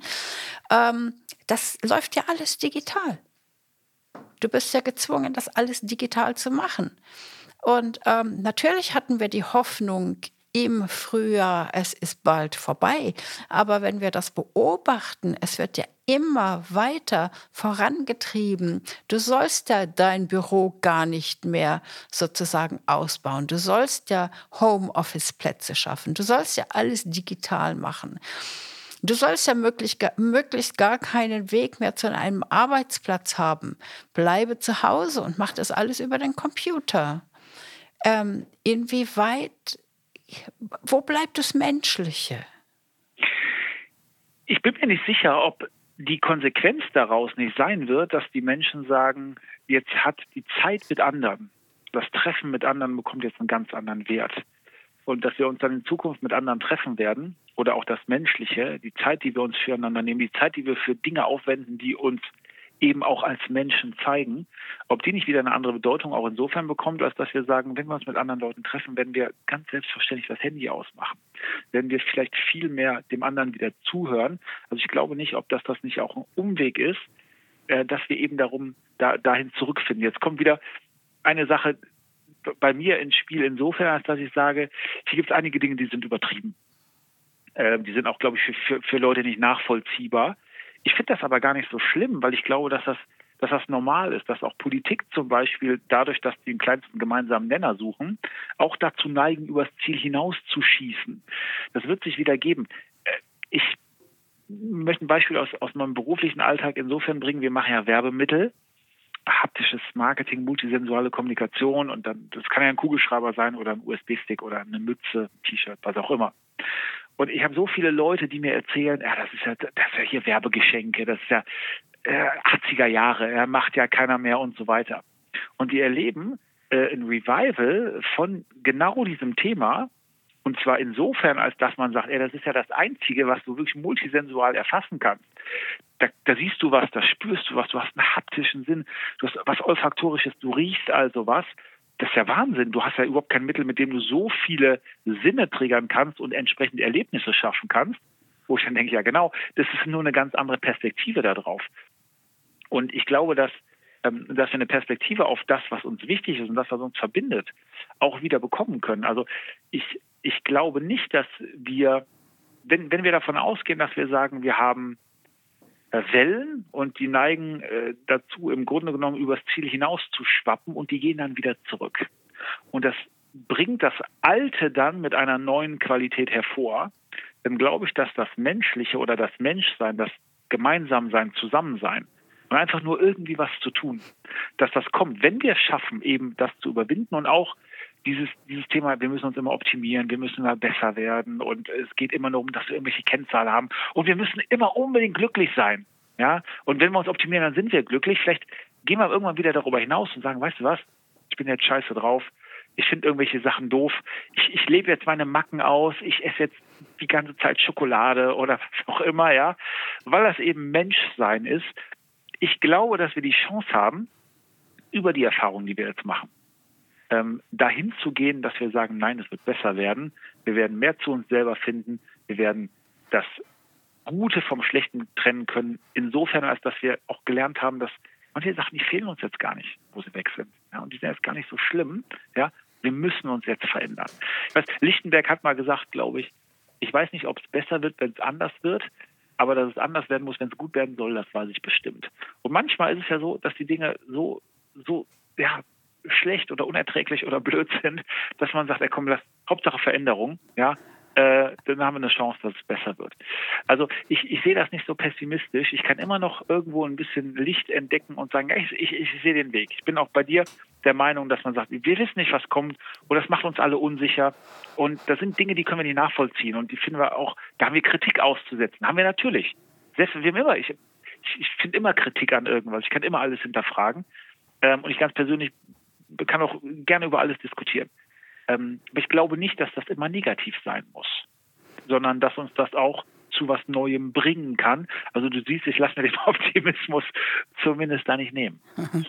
Speaker 2: Ähm, das läuft ja alles digital. Du bist ja gezwungen, das alles digital zu machen. Und ähm, natürlich hatten wir die Hoffnung im Frühjahr, es ist bald vorbei. Aber wenn wir das beobachten, es wird ja immer weiter vorangetrieben. Du sollst ja dein Büro gar nicht mehr sozusagen ausbauen. Du sollst ja Homeoffice-Plätze schaffen. Du sollst ja alles digital machen. Du sollst ja möglichst, gar keinen Weg mehr zu einem Arbeitsplatz haben. Bleibe zu Hause und mach das alles über den Computer. Ähm, inwieweit, wo bleibt das Menschliche?
Speaker 3: Ich bin mir nicht sicher, ob die Konsequenz daraus nicht sein wird, dass die Menschen sagen, jetzt hat die Zeit mit anderen, das Treffen mit anderen bekommt jetzt einen ganz anderen Wert. Und dass wir uns dann in Zukunft mit anderen treffen werden oder auch das Menschliche, die Zeit, die wir uns füreinander nehmen, die Zeit, die wir für Dinge aufwenden, die uns eben auch als Menschen zeigen, ob die nicht wieder eine andere Bedeutung auch insofern bekommt, als dass wir sagen, wenn wir uns mit anderen Leuten treffen, werden wir ganz selbstverständlich das Handy ausmachen. Werden wir vielleicht viel mehr dem anderen wieder zuhören. Also ich glaube nicht, ob das das nicht auch ein Umweg ist, äh, dass wir eben darum da, dahin zurückfinden. Jetzt kommt wieder eine Sache bei mir ins Spiel insofern, als dass ich sage, hier gibt es einige Dinge, die sind übertrieben. Äh, die sind auch, glaube ich, für, für Leute nicht nachvollziehbar. Ich finde das aber gar nicht so schlimm, weil ich glaube, dass das, dass das normal ist, dass auch Politik zum Beispiel dadurch, dass die den kleinsten gemeinsamen Nenner suchen, auch dazu neigen, übers Ziel hinaus zu schießen. Das wird sich wieder geben. Äh, ich möchte ein Beispiel aus, aus meinem beruflichen Alltag insofern bringen. Wir machen ja Werbemittel haptisches Marketing, multisensuale Kommunikation und dann, das kann ja ein Kugelschreiber sein oder ein USB-Stick oder eine Mütze, T-Shirt, was auch immer. Und ich habe so viele Leute, die mir erzählen, ja, das ist ja, das ist ja hier Werbegeschenke, das ist ja äh, 80er Jahre, er macht ja keiner mehr und so weiter. Und die erleben äh, ein Revival von genau diesem Thema. Und zwar insofern, als dass man sagt, ey, das ist ja das Einzige, was du wirklich multisensual erfassen kannst. Da, da siehst du was, da spürst du was, du hast einen haptischen Sinn, du hast was Olfaktorisches, du riechst also was das ist ja Wahnsinn. Du hast ja überhaupt kein Mittel, mit dem du so viele Sinne triggern kannst und entsprechend Erlebnisse schaffen kannst. Wo ich dann denke, ja genau, das ist nur eine ganz andere Perspektive darauf. Und ich glaube, dass, ähm, dass wir eine Perspektive auf das, was uns wichtig ist und das, was uns verbindet, auch wieder bekommen können. Also ich, ich glaube nicht, dass wir, wenn, wenn wir davon ausgehen, dass wir sagen, wir haben Wellen und die neigen äh, dazu, im Grunde genommen übers Ziel hinaus zu schwappen und die gehen dann wieder zurück. Und das bringt das Alte dann mit einer neuen Qualität hervor. Dann glaube ich, dass das Menschliche oder das Menschsein, das Gemeinsamsein, Zusammensein und einfach nur irgendwie was zu tun, dass das kommt, wenn wir es schaffen, eben das zu überwinden und auch dieses, dieses Thema, wir müssen uns immer optimieren, wir müssen da besser werden und es geht immer nur um, dass wir irgendwelche Kennzahlen haben und wir müssen immer unbedingt glücklich sein. Ja, und wenn wir uns optimieren, dann sind wir glücklich. Vielleicht gehen wir irgendwann wieder darüber hinaus und sagen, weißt du was, ich bin jetzt scheiße drauf. Ich finde irgendwelche Sachen doof. Ich, ich lebe jetzt meine Macken aus. Ich esse jetzt die ganze Zeit Schokolade oder was auch immer, ja, weil das eben Menschsein ist. Ich glaube, dass wir die Chance haben, über die Erfahrungen, die wir jetzt machen, ähm, dahin zu gehen, dass wir sagen, nein, es wird besser werden. Wir werden mehr zu uns selber finden. Wir werden das Gute vom Schlechten trennen können. Insofern, als dass wir auch gelernt haben, dass manche Sachen, die fehlen uns jetzt gar nicht, wo sie weg sind. Ja, und die sind jetzt gar nicht so schlimm. Ja, wir müssen uns jetzt verändern. Weiß, Lichtenberg hat mal gesagt, glaube ich, ich weiß nicht, ob es besser wird, wenn es anders wird, aber dass es anders werden muss, wenn es gut werden soll, das weiß ich bestimmt. Und manchmal ist es ja so, dass die Dinge so, so, ja, schlecht oder unerträglich oder blöd sind, dass man sagt, ey, komm, lass, Hauptsache Veränderung, ja, äh, dann haben wir eine Chance, dass es besser wird. Also ich, ich sehe das nicht so pessimistisch. Ich kann immer noch irgendwo ein bisschen Licht entdecken und sagen, ich, ich, ich sehe den Weg. Ich bin auch bei dir der Meinung, dass man sagt, wir wissen nicht, was kommt oder das macht uns alle unsicher. Und das sind Dinge, die können wir nicht nachvollziehen und die finden wir auch, da haben wir Kritik auszusetzen. Haben wir natürlich. Selbst wir immer, ich, ich, ich finde immer Kritik an irgendwas. Ich kann immer alles hinterfragen. Ähm, und ich ganz persönlich kann auch gerne über alles diskutieren. Ähm, aber ich glaube nicht, dass das immer negativ sein muss, sondern dass uns das auch zu was Neuem bringen kann. Also du siehst, ich lasse mir den [laughs] Optimismus zumindest da nicht nehmen. [laughs]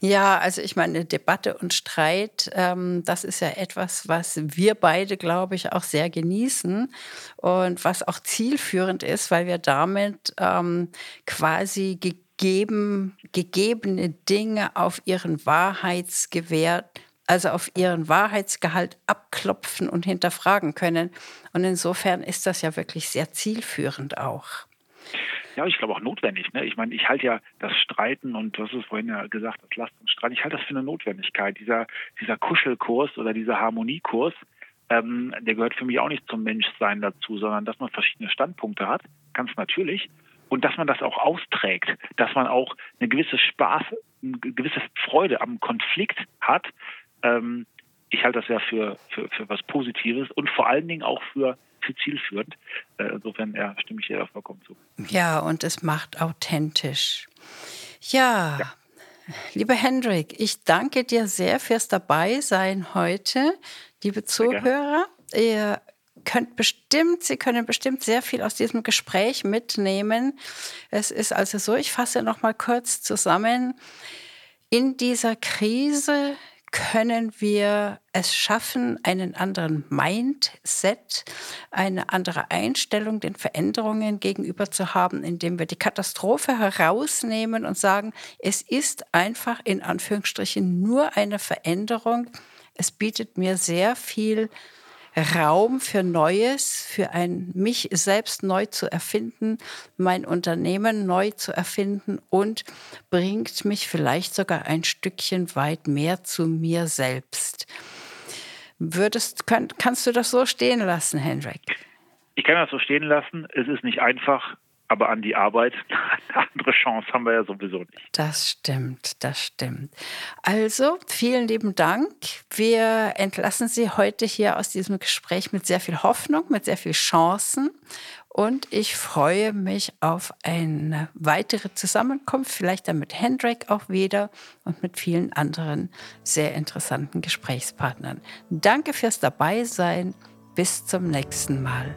Speaker 2: Ja, also ich meine, Debatte und Streit, ähm, das ist ja etwas, was wir beide, glaube ich, auch sehr genießen und was auch zielführend ist, weil wir damit ähm, quasi gegeben, gegebene Dinge auf ihren Wahrheitsgewert also auf ihren Wahrheitsgehalt abklopfen und hinterfragen können. Und insofern ist das ja wirklich sehr zielführend auch.
Speaker 3: Ja, ich glaube auch notwendig. Ne? Ich meine, ich halte ja das Streiten und du hast es vorhin ja gesagt, das Last und Streit, ich halte das für eine Notwendigkeit. Dieser, dieser Kuschelkurs oder dieser Harmoniekurs, ähm, der gehört für mich auch nicht zum Menschsein dazu, sondern dass man verschiedene Standpunkte hat, ganz natürlich. Und dass man das auch austrägt, dass man auch eine gewisse Spaß, eine gewisse Freude am Konflikt hat. Ähm, ich halte das ja für, für, für was Positives und vor allen Dingen auch für für zielführend. Äh, insofern ja, stimme ich dir da vollkommen zu.
Speaker 2: Ja, und es macht authentisch. Ja. ja. Lieber Hendrik, ich danke dir sehr fürs Dabeisein heute. Liebe Zuhörer, ihr könnt bestimmt, Sie können bestimmt sehr viel aus diesem Gespräch mitnehmen. Es ist also so, ich fasse noch mal kurz zusammen. In dieser Krise können wir es schaffen, einen anderen Mindset, eine andere Einstellung den Veränderungen gegenüber zu haben, indem wir die Katastrophe herausnehmen und sagen, es ist einfach in Anführungsstrichen nur eine Veränderung. Es bietet mir sehr viel Raum für Neues, für ein mich selbst neu zu erfinden, mein Unternehmen neu zu erfinden und bringt mich vielleicht sogar ein Stückchen weit mehr zu mir selbst. Würdest, kann, kannst du das so stehen lassen, Hendrik?
Speaker 3: Ich kann das so stehen lassen. Es ist nicht einfach aber an die Arbeit, [laughs] eine andere Chance haben wir ja sowieso nicht.
Speaker 2: Das stimmt, das stimmt. Also, vielen lieben Dank. Wir entlassen Sie heute hier aus diesem Gespräch mit sehr viel Hoffnung, mit sehr viel Chancen. Und ich freue mich auf eine weitere Zusammenkunft, vielleicht dann mit Hendrik auch wieder und mit vielen anderen sehr interessanten Gesprächspartnern. Danke fürs Dabeisein. Bis zum nächsten Mal.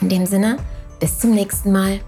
Speaker 1: In dem Sinne, bis zum nächsten Mal.